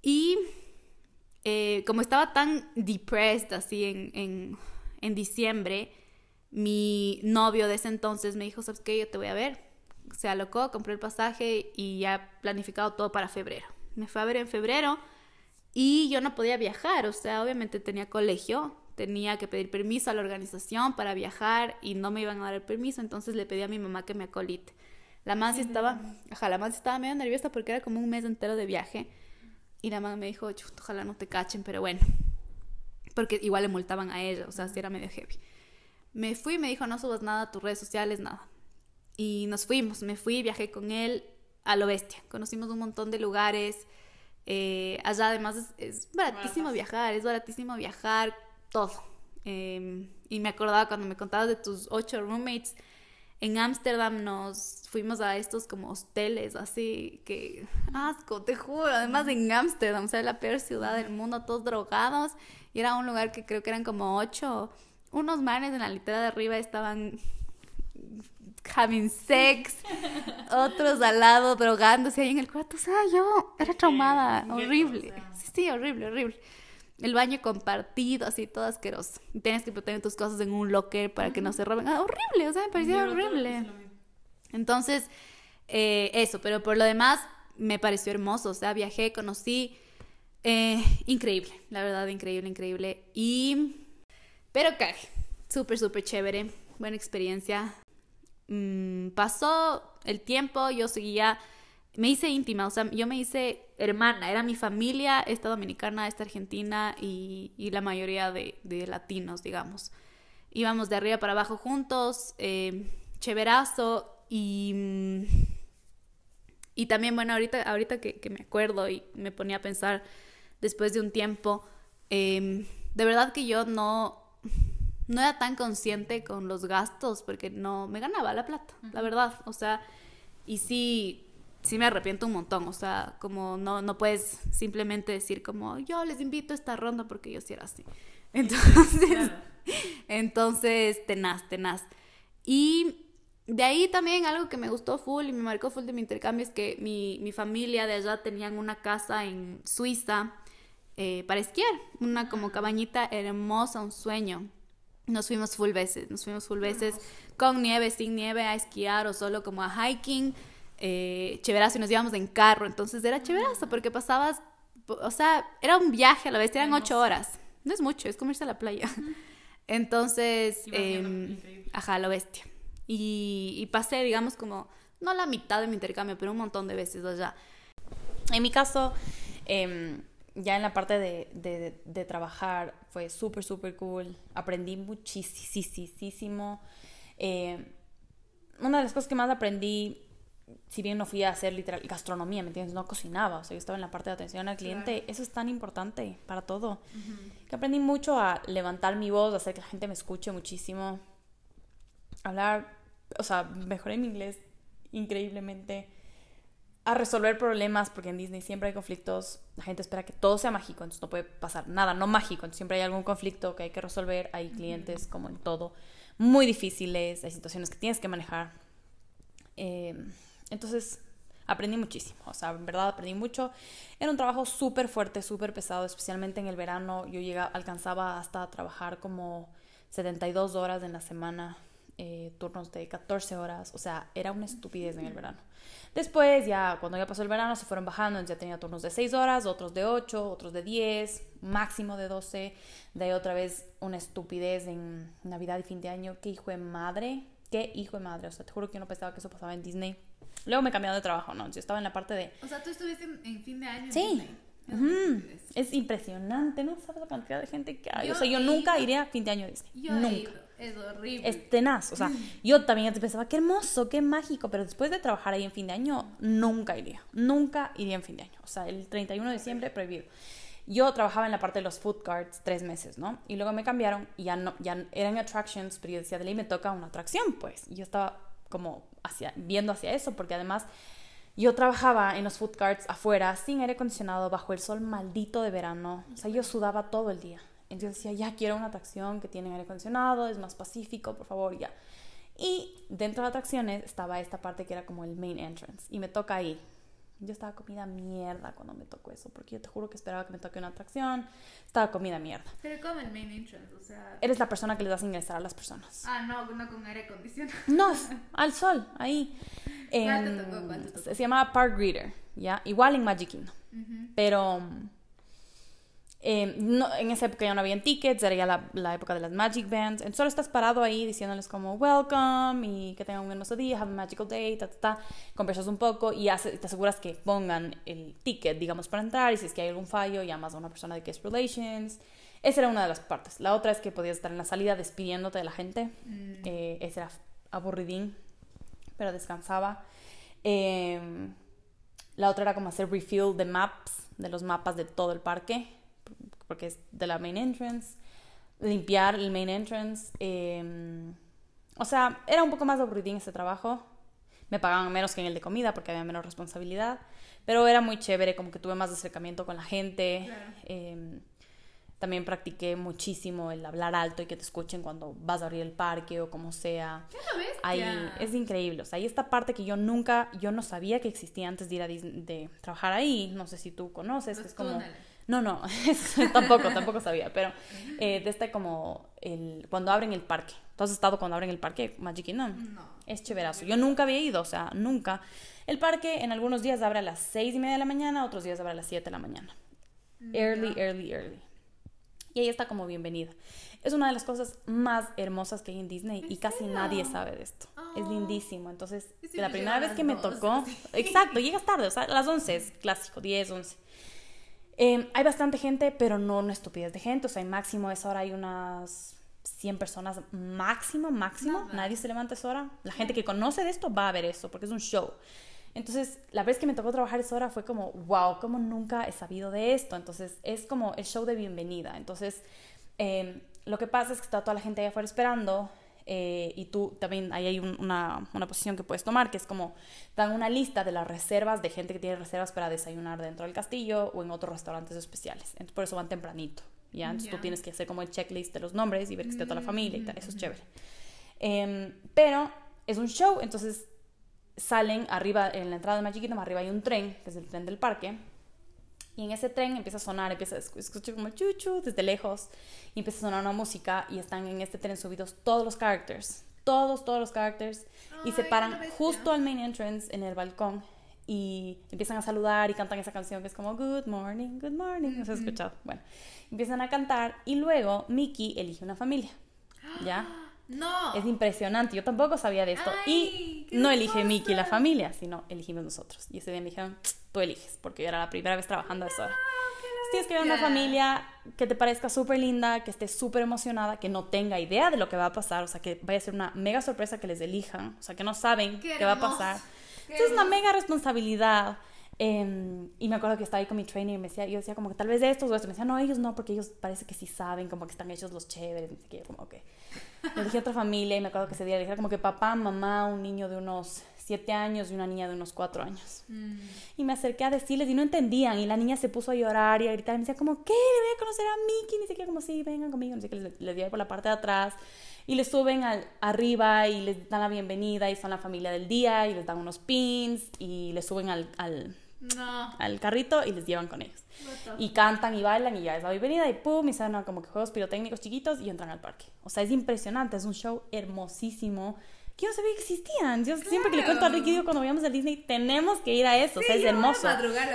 Y eh, como estaba tan depressed así en, en, en, diciembre, mi novio de ese entonces me dijo, ¿sabes qué? Yo te voy a ver. Se alocó, compré el pasaje y ya planificado todo para febrero. Me fue a ver en febrero y yo no podía viajar, o sea, obviamente tenía colegio, tenía que pedir permiso a la organización para viajar y no me iban a dar el permiso, entonces le pedí a mi mamá que me acolite. La mamá sí estaba, ajá, la mamá estaba medio nerviosa porque era como un mes entero de viaje y la mamá me dijo, ojalá no te cachen, pero bueno, porque igual le multaban a ella, o sea, sí era medio heavy. Me fui y me dijo, no subas nada a tus redes sociales, nada. Y nos fuimos, me fui, viajé con él a lo bestia, conocimos un montón de lugares. Eh, allá además es, es baratísimo viajar, es baratísimo viajar, todo. Em, y me acordaba cuando me contabas de tus ocho roommates. En Ámsterdam nos fuimos a estos como hosteles, así que asco, te juro. Además en Ámsterdam, o sea, la peor ciudad del mundo, todos drogados. Y era un lugar que creo que eran como ocho. Unos manes en la litera de arriba estaban having sex, otros al lado drogándose ahí en el cuarto. O sea, yo era traumada, horrible. Sí, sí, horrible, horrible el baño compartido, así todo asqueroso. Y tienes que tener tus cosas en un locker para que no se roben. Ah, horrible, o sea, me parecía horrible. Entonces, eh, eso, pero por lo demás me pareció hermoso. O sea, viajé, conocí. Eh, increíble, la verdad, increíble, increíble. Y. Pero caje. Súper, súper chévere. Buena experiencia. Mm, pasó el tiempo, yo seguía me hice íntima, o sea, yo me hice hermana, era mi familia, esta dominicana, esta argentina y, y la mayoría de, de, latinos, digamos. Íbamos de arriba para abajo juntos, eh, chéverazo y, y también, bueno, ahorita, ahorita que, que, me acuerdo y me ponía a pensar después de un tiempo, eh, de verdad que yo no, no era tan consciente con los gastos porque no me ganaba la plata, la verdad, o sea, y sí sí me arrepiento un montón, o sea, como no, no puedes simplemente decir como, yo les invito a esta ronda porque yo sí era así. Entonces, entonces, tenaz, tenaz. Y de ahí también algo que me gustó full y me marcó full de mi intercambio es que mi, mi familia de allá tenían una casa en Suiza eh, para esquiar, una como cabañita hermosa, un sueño. Nos fuimos full veces, nos fuimos full veces con nieve, sin nieve a esquiar o solo como a hiking eh, chéverazo y nos íbamos en carro. Entonces era chéverazo porque pasabas, o sea, era un viaje a la vez, eran ocho horas. No es mucho, es como irse a la playa. Entonces, eh, ajá, lo bestia. Y, y, pasé, digamos, como, no la mitad de mi intercambio, pero un montón de veces allá. En mi caso, eh, ya en la parte de, de, de trabajar, fue súper, súper cool. Aprendí muchísimo. Eh, una de las cosas que más aprendí si bien no fui a hacer literal gastronomía, ¿me entiendes? No cocinaba, o sea, yo estaba en la parte de atención al cliente. Eso es tan importante para todo. Que aprendí mucho a levantar mi voz, a hacer que la gente me escuche muchísimo. Hablar, o sea, mejoré mi inglés increíblemente. A resolver problemas, porque en Disney siempre hay conflictos. La gente espera que todo sea mágico, entonces no puede pasar nada no mágico. Entonces siempre hay algún conflicto que hay que resolver. Hay clientes, como en todo, muy difíciles. Hay situaciones que tienes que manejar. Eh, entonces, aprendí muchísimo, o sea, en verdad aprendí mucho. Era un trabajo súper fuerte, súper pesado, especialmente en el verano. Yo llegaba, alcanzaba hasta trabajar como 72 horas en la semana, eh, turnos de 14 horas, o sea, era una estupidez en el verano. Después, ya cuando ya pasó el verano, se fueron bajando, ya tenía turnos de 6 horas, otros de 8, otros de 10, máximo de 12. De ahí otra vez una estupidez en Navidad y fin de año. Qué hijo de madre, qué hijo de madre. O sea, te juro que yo no pensaba que eso pasaba en Disney. Luego me he cambiado de trabajo, ¿no? Yo estaba en la parte de... O sea, tú estuviste en, fin de año. Sí. Es impresionante, ¿no? ¿Sabes la cantidad de gente que hay? o sea, yo nunca iría a fin de año a Disney. nunca. Es horrible. Es tenaz. O sea, yo también pensaba, qué hermoso, qué mágico, pero después de trabajar ahí en fin de año, nunca iría. Nunca iría en fin de año. O sea, el 31 de diciembre prohibido. Yo trabajaba en la parte de los food carts tres meses, ¿no? Y luego me cambiaron y ya no, ya eran attractions, pero yo decía, de ley me toca una atracción, pues. Y yo estaba como hacia, viendo hacia eso, porque además yo trabajaba en los food carts afuera, sin aire acondicionado, bajo el sol maldito de verano. O sea, yo sudaba todo el día. Entonces decía, ya quiero una atracción que tiene aire acondicionado, es más pacífico, por favor, ya. Y dentro de atracciones estaba esta parte que era como el main entrance. Y me toca ahí. Yo estaba comida mierda cuando me tocó eso, porque yo te juro que esperaba que me toque una atracción. Estaba comida mierda. Pero como el main entrance, o sea... Eres la persona que les das a ingresar a las personas. Ah, no, no con aire acondicionado. No, al sol, ahí. ¿Cuál te tocó? ¿Cuál te tocó? Se llamaba Park Greeter, ¿ya? Igual en Magic Kingdom. Pero eh, no, en esa época ya no habían tickets, era ya la, la, época de las Magic Bands. Entonces solo estás parado ahí diciéndoles como welcome y que tengan un hermoso día, have a magical day, ta, ta, ta. Conversas un poco y hace, te aseguras que pongan el ticket, digamos, para entrar. Y si es que hay algún fallo, llamas a una persona de Guest Relations. Esa era una de las partes. La otra es que podías estar en la salida despidiéndote de la gente. Mm. Eh, ese era aburridín, pero descansaba. Eh, la otra era como hacer refill de maps, de los mapas de todo el parque porque es de la main entrance, limpiar el main entrance. Eh, o sea, era un poco más aburridín ese trabajo. Me pagaban menos que en el de comida porque había menos responsabilidad, pero era muy chévere, como que tuve más acercamiento con la gente. Claro. Eh, también practiqué muchísimo el hablar alto y que te escuchen cuando vas a abrir el parque o como sea. ¿Qué? Ahí es increíble. O sea, hay esta parte que yo nunca, yo no sabía que existía antes de ir a Disney, de trabajar ahí. No sé si tú conoces, Los que es como túneles. No, no, tampoco, tampoco sabía, pero eh, de este como el, cuando abren el parque. ¿Tú has estado cuando abren el parque Magic Kingdom? No. Es chéverazo. Yo nunca había ido, o sea, nunca. El parque en algunos días abre a las seis y media de la mañana, otros días abre a las 7 de la mañana. Early, early, early. Y ahí está como bienvenida. Es una de las cosas más hermosas que hay en Disney y casi serio? nadie sabe de esto. Es Oh. lindísimo. Entonces, siempre la primera vez que me tocó, exacto, llegas tarde, o sea, a las 11 es clásico, 10, 11. Eh, hay bastante gente, pero no una estupidez de gente. O sea, máximo a esa hora hay unas 100 personas, máximo, máximo. Nada. Nadie se levanta a esa hora. La gente que conoce de esto va a ver eso, porque es un show. Entonces, la vez que me tocó trabajar esa hora fue como, wow, como nunca he sabido de esto. Entonces, es como el show de bienvenida. Entonces, eh, lo que pasa es que está toda la gente allá afuera esperando. Eh, y tú también, ahí hay un- una, una posición que puedes tomar, que es como, dan una lista de las reservas de gente que tiene reservas para desayunar dentro del castillo o en otros restaurantes especiales. Entonces, por eso van tempranito. ¿ya? Entonces, tú Ya. tienes que hacer como el checklist de los nombres y ver que esté toda la familia y tal. Eso es Mm. chévere. Em, pero es un show, entonces salen arriba, en la entrada de Magic Kingdom, arriba hay un tren, que es el tren del parque. Y en ese tren empieza a sonar, empieza a esc- escuchar como el chuchu desde lejos. Y empieza a sonar una música y están en este tren subidos todos los characters. Todos, todos los characters. y se paran justo al main entrance en el balcón. Y empiezan a saludar y cantan esa canción que es como Good morning, good morning. ¿No se ha escuchado? Bueno, empiezan a cantar y luego Mickey elige una familia. ¿Ya? No. Es impresionante, yo tampoco sabía de esto. Ay, y no elige. Mickey la familia, sino elegimos nosotros. Y ese día me dijeron, tú eliges, porque yo era la primera vez trabajando a esa hora. Tienes que ver una familia que te parezca súper linda, que esté súper emocionada, que no tenga idea de lo que va a pasar, o sea, que vaya a ser una mega sorpresa que les elijan, o sea, que no saben Qué qué, va a pasar. Entonces, es una mega responsabilidad. eh, y me acuerdo que estaba ahí con mi trainer y me decía, yo decía como que tal vez de estos o estos. Me decía, no, ellos no, porque ellos parece que sí saben, como que están hechos los chéveres. Y que yo como, ok. Le dije a otra familia y me acuerdo que ese día le dije como que papá, mamá, un niño de unos siete años y una niña de unos cuatro años. Mm. Y me acerqué a decirles y no entendían. Y la niña se puso a llorar y a gritar. Y me decía como, ¿qué? Le voy a conocer a Mickey. Ni siquiera como, sí, vengan conmigo. No sé qué. Les, les dio por la parte de atrás. Y les suben al, arriba y les dan la bienvenida. Y son la familia del día. Y les dan unos pins. Y les suben al, al, No. al carrito y les llevan con ellos. Y cantan y bailan y ya es la bienvenida y pum, y salen como que juegos pirotécnicos chiquitos y entran al parque. O sea, es impresionante, es un show hermosísimo que yo no sabía que existían. Yo siempre que le cuento a Ricky, digo, cuando vayamos a Disney, tenemos que ir a eso, o sea, es hermoso.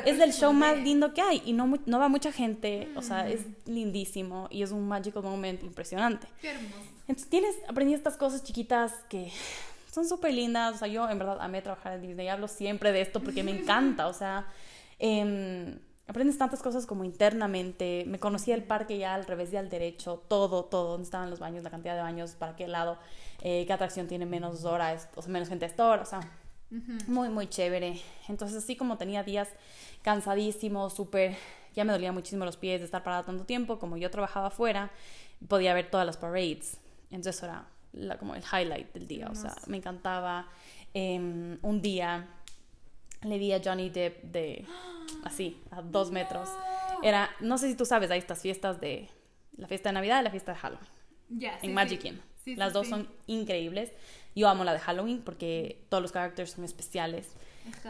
Es el show más lindo que hay y no, no va mucha gente, o sea, es lindísimo y es un magical moment impresionante. Qué hermoso. Entonces tienes, aprendí estas cosas chiquitas que son súper lindas. O sea, yo en verdad amé trabajar en Disney. Hablo siempre de esto porque me encanta. O sea, em, aprendes tantas cosas como internamente. Me conocía el parque ya al revés y al derecho, todo, todo, dónde estaban los baños, la cantidad de baños, para qué lado, eh, qué atracción tiene menos horas, o sea, menos gente a esta hora, o sea, muy, muy chévere. Entonces, así como tenía días cansadísimos, súper, ya me dolía muchísimo los pies de estar parada tanto tiempo, como yo trabajaba afuera, podía ver todas las parades. Entonces era la, como el highlight del día, o sea, me encantaba. Em, un día le vi a Johnny Depp de así, a dos metros. Era, no sé si tú sabes, hay estas fiestas de la fiesta de Navidad y la fiesta de Halloween. en Magic Inn. Las dos son increíbles. Yo amo la de Halloween porque todos los characters son especiales.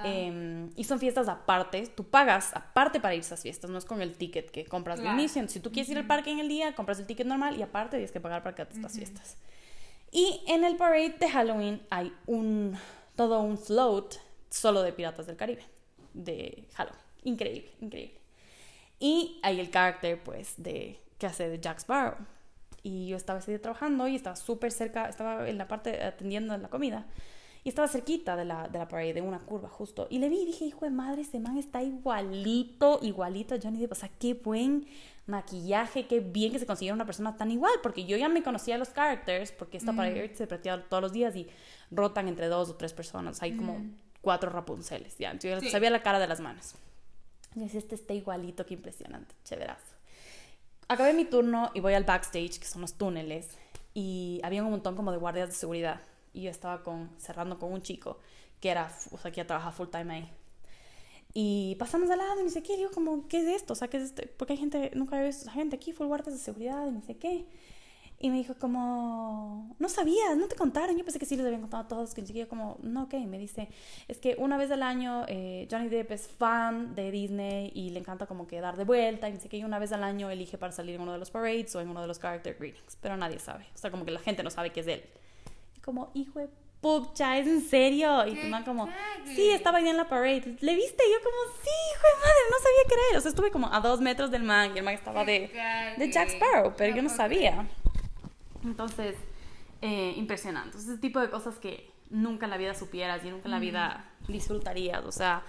Em, y son fiestas aparte. Tú pagas aparte para ir a esas fiestas. No es con el ticket que compras al inicio. Si tú quieres ir al parque en el día, compras el ticket normal y aparte tienes que pagar para que estas fiestas. Y en el parade de Halloween hay un todo un float solo de Piratas del Caribe de Halloween. Increíble, increíble. Y hay el carácter, pues, de que hace de Jack Sparrow. Y yo estaba ese día trabajando y estaba súper cerca, estaba en la parte atendiendo la comida. Y estaba cerquita de la, de la parade, de una curva justo. Y le vi y dije, hijo de madre, ese man está igualito, igualito a Johnny Depp. O sea, qué buen maquillaje, qué bien que se consiguiera una persona tan igual. Porque yo ya me conocía los characters, porque esta parade se practica todos los días y rotan entre dos o tres personas. Hay como cuatro Rapunceles, ya. Entonces yo sabía la cara de las manos. Y decía, este está igualito, qué impresionante, chéverazo acabé mi turno y voy al backstage, que son los túneles, y había un montón como de guardias de seguridad. Y yo estaba con, cerrando con un chico que era, o sea, que ya trabaja full time ahí. Y pasamos al lado y no sé qué, digo como, ¿qué es esto? O sea, ¿qué es esto? Porque hay gente, nunca he visto gente aquí, full guardias de seguridad y no sé qué. Y me dijo como, no sabías, no te contaron. Yo pensé que sí les habían contado a todos, que yo como, no, ok. Me dice, es que una vez al año eh, Johnny Depp es fan de Disney y le encanta como que dar de vuelta. Y dice que una vez al año elige para salir en uno de los parades o en uno de los character greetings. Pero nadie sabe. O sea, como que la gente no sabe que es él. Y como, hijo de pucha, ¿es en serio? Y tu como, sí, estaba ahí en la parade. ¿Le viste? Y yo como, sí, hijo de madre, no sabía qué era O sea, estuve como a dos metros del man y el man estaba de, de Jack Sparrow, pero yo no sabía. Entonces, eh, impresionante. ese tipo de cosas que nunca en la vida supieras y nunca en la vida disfrutarías. O sea,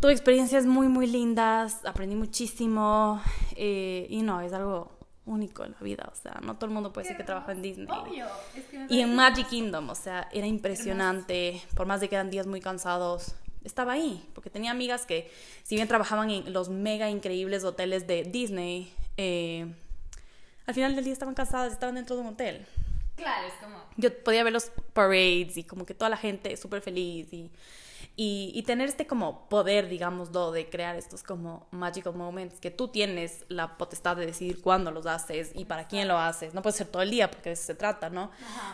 tuve experiencias muy, muy lindas, aprendí muchísimo eh, y no, es algo único en la vida. O sea, no todo el mundo puede decir que trabaja en Disney. Obvio. y en Magic Kingdom, o sea, era impresionante. Por más de que eran días muy cansados, estaba ahí. Porque tenía amigas que, si bien trabajaban en los mega increíbles hoteles de Disney, eh, al final del día estaban cansadas, estaban dentro de un hotel. Claro, es como... Yo podía ver los parades y como que toda la gente súper feliz y, y, tener este como poder, digamos, de crear estos como magical moments que tú tienes la potestad de decidir cuándo los haces y para quién lo haces. No puede ser todo el día porque de eso se trata, ¿no?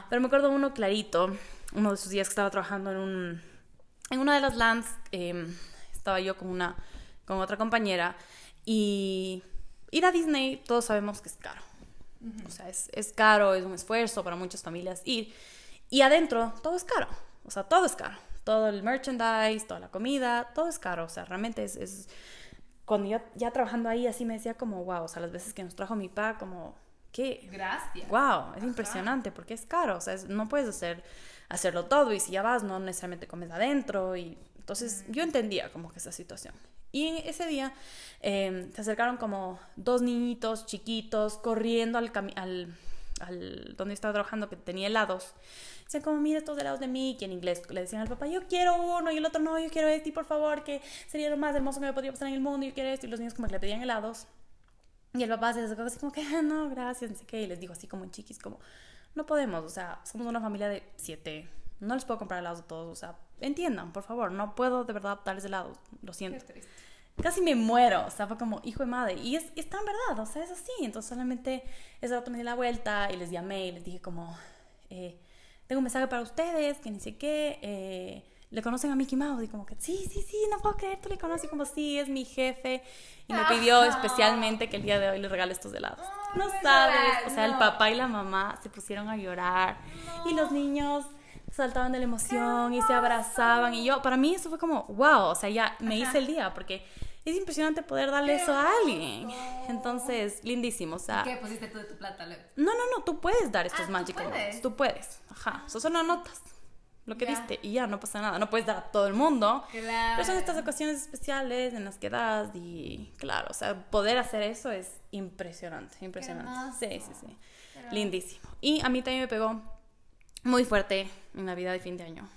Pero me acuerdo uno clarito, uno de esos días que estaba trabajando en un... En una de las lands, em, estaba yo con una... con otra compañera y ir a Disney todos sabemos que es caro o sea, es, es, caro, es un esfuerzo para muchas familias ir. Y adentro todo es caro. O sea, todo es caro. Todo el merchandise, toda la comida, todo es caro. O sea, realmente es... es... Cuando yo ya trabajando ahí así me decía como, wow, o sea, las veces que nos trajo mi pa, como, ¿qué? Gracias. Wow, es impresionante porque es caro. O sea, no puedes hacer, hacerlo todo y si ya vas no necesariamente comes adentro. Y entonces yo entendía como que esa situación. Y en ese día em, se acercaron como dos niñitos chiquitos corriendo al, al, al donde estaba trabajando que tenía helados. Decían como, mira estos helados de que en inglés le decían al papá, yo quiero uno, y el otro, no, yo quiero este, por favor, que sería lo más hermoso que me podría pasar en el mundo, yo quiero esto, y los niños como que le pedían helados. Y el papá se sacó así como que, ah, no, gracias, no sé qué, y les dijo así como en chiquis, como, no podemos, o sea, somos una familia de siete, no les puedo comprar helados a todos, o sea, entiendan, por favor, no puedo de verdad darles helados, lo siento. Casi me muero, o sea, fue como, hijo de madre, y es, está en verdad, o sea, es así, entonces solamente esa rato me di la vuelta y les llamé y les dije como, eh, tengo un mensaje para ustedes, que ni sé qué, eh, le conocen a Mickey Mouse y como que, sí, sí, sí, no puedo creer, tú le conoces como, sí, es mi jefe y me pidió especialmente que el día de hoy le regale estos helados. No, sabes, o sea, el papá y la mamá se pusieron a llorar y los niños saltaban de la emoción y se abrazaban y yo, para mí eso fue como, wow, o sea, ya me hice el día porque es impresionante poder darle eso a alguien. Entonces, lindísimo, o sea. ¿Qué pusiste tú de tu plata, No, no, no, tú puedes dar estos ah, magic tú puedes. Tú puedes. Ajá, eso son notas. lo que diste y ya no pasa nada. No puedes dar a todo el mundo. Claro. Pero son estas ocasiones especiales en las que das y claro, o sea, poder hacer eso es impresionante, impresionante. Sí, sí, sí. Lindísimo. Y a mí también me pegó muy fuerte en Navidad y fin de año.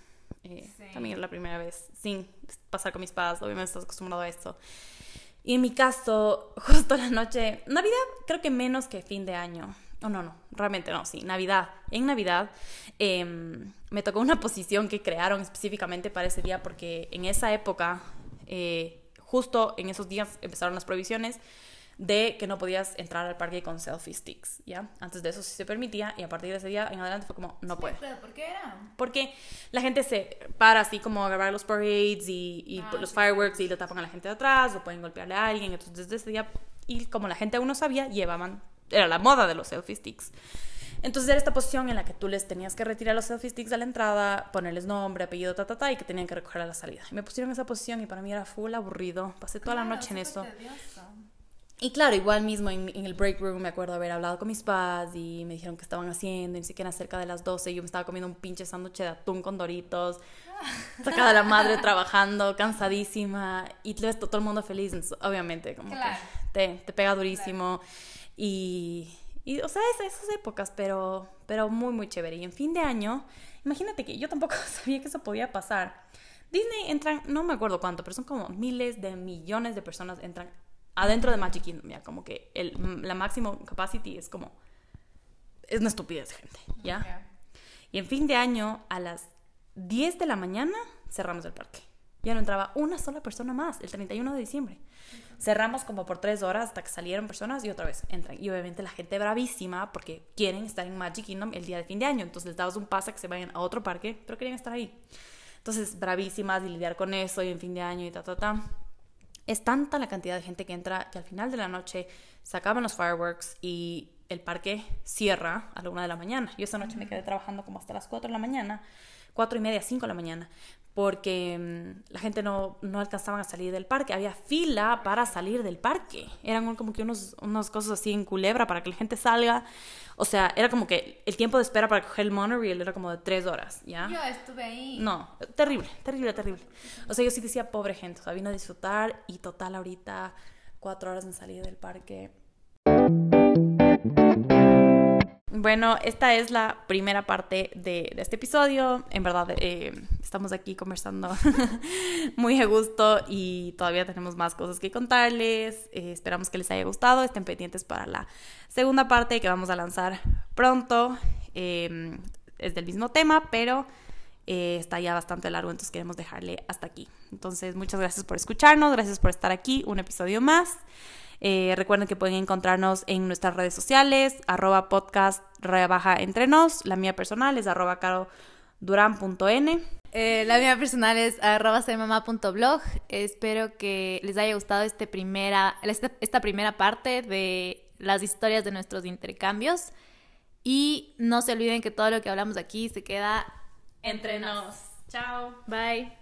Eh, Sí. También es la primera vez, sin pasar con mis padres, obviamente estás acostumbrado a esto. Y en mi caso, justo la noche, Navidad creo que menos que fin de año. Oh, no, no, realmente no, sí, Navidad. En Navidad em, me tocó una posición que crearon específicamente para ese día porque en esa época, eh, justo en esos días empezaron las prohibiciones de que no podías entrar al parque con selfie sticks, ¿ya? Antes de eso sí se permitía y a partir de ese día en adelante fue como, no puede. ¿Pero por qué era? Porque la gente se para así como a grabar los parades y, y Ah, los sí, fireworks y le tapan a la gente de atrás o pueden golpearle a alguien. Entonces desde ese día, y como la gente aún no sabía, llevaban, era la moda de los selfie sticks. Entonces era esta posición en la que tú les tenías que retirar los selfie sticks a la entrada, ponerles nombre, apellido, ta, ta, ta, y que tenían que recoger a la salida. Y me pusieron en esa posición y para mí era full aburrido. Pasé toda la noche en eso. Y claro, igual mismo en, en el break room me acuerdo haber hablado con mis padres y me dijeron que estaban haciendo, y ni siquiera cerca de las 12, y yo me estaba comiendo un pinche sándwich de atún con doritos, sacada de la madre trabajando, cansadísima, y ves todo el mundo feliz, obviamente, como Claro. que te, te pega durísimo, y, y, o sea, es- esas épocas, pero, pero muy, muy chévere. Y en fin de año, imagínate que yo tampoco sabía que eso podía pasar. Disney entran, no me acuerdo cuánto, pero son como miles de millones de personas entran adentro de Magic Kingdom, ya como que el, la máximo capacity es como, es una estupidez, gente, ¿ya? Y en fin de año, a las 10 de la mañana, cerramos el parque. Ya no entraba una sola persona más, el 31 de diciembre. Cerramos como por tres horas hasta que salieron personas y otra vez entran. Y obviamente la gente bravísima porque quieren estar en Magic Kingdom el día de fin de año. Entonces les dabas un pase a que se vayan a otro parque, pero querían estar ahí. Entonces, bravísimas y lidiar con eso y en fin de año y ta, ta, ta. Es tanta la cantidad de gente que entra que al final de la noche se acaban los fireworks y el parque cierra a la una de la mañana. Yo esa noche me quedé trabajando como hasta las 4 de la mañana, cuatro y media, 5 de la mañana, porque mm, la gente no, no alcanzaban a salir del parque. Había fila para salir del parque. Eran como que unos, unas cosas así en culebra para que la gente salga. O sea, era como que el tiempo de espera para coger el monorail era como de 3 horas, ¿ya? Yo estuve ahí. No, terrible, terrible, terrible. O sea, yo sí decía, pobre gente, o sea, vino a disfrutar y total ahorita cuatro horas en salir del parque. Bueno, esta es la primera parte de, este episodio. En verdad, eh, estamos aquí conversando muy a gusto y todavía tenemos más cosas que contarles. Eh, esperamos que les haya gustado. Estén pendientes para la segunda parte que vamos a lanzar pronto. Eh, es del mismo tema, pero eh, está ya bastante largo, entonces queremos dejarle hasta aquí. Entonces, muchas gracias por escucharnos, gracias por estar aquí, un episodio más. Eh, recuerden que pueden encontrarnos en nuestras redes sociales, arroba podcast rebaja entre nos. La mía personal es arroba caroduran.n. Eh, la mía personal es arroba sermamá.blog. Espero que les haya gustado este primera, esta, esta primera parte de las historias de nuestros intercambios. Y no se olviden que todo lo que hablamos aquí se queda Entre nos. Chao. Bye.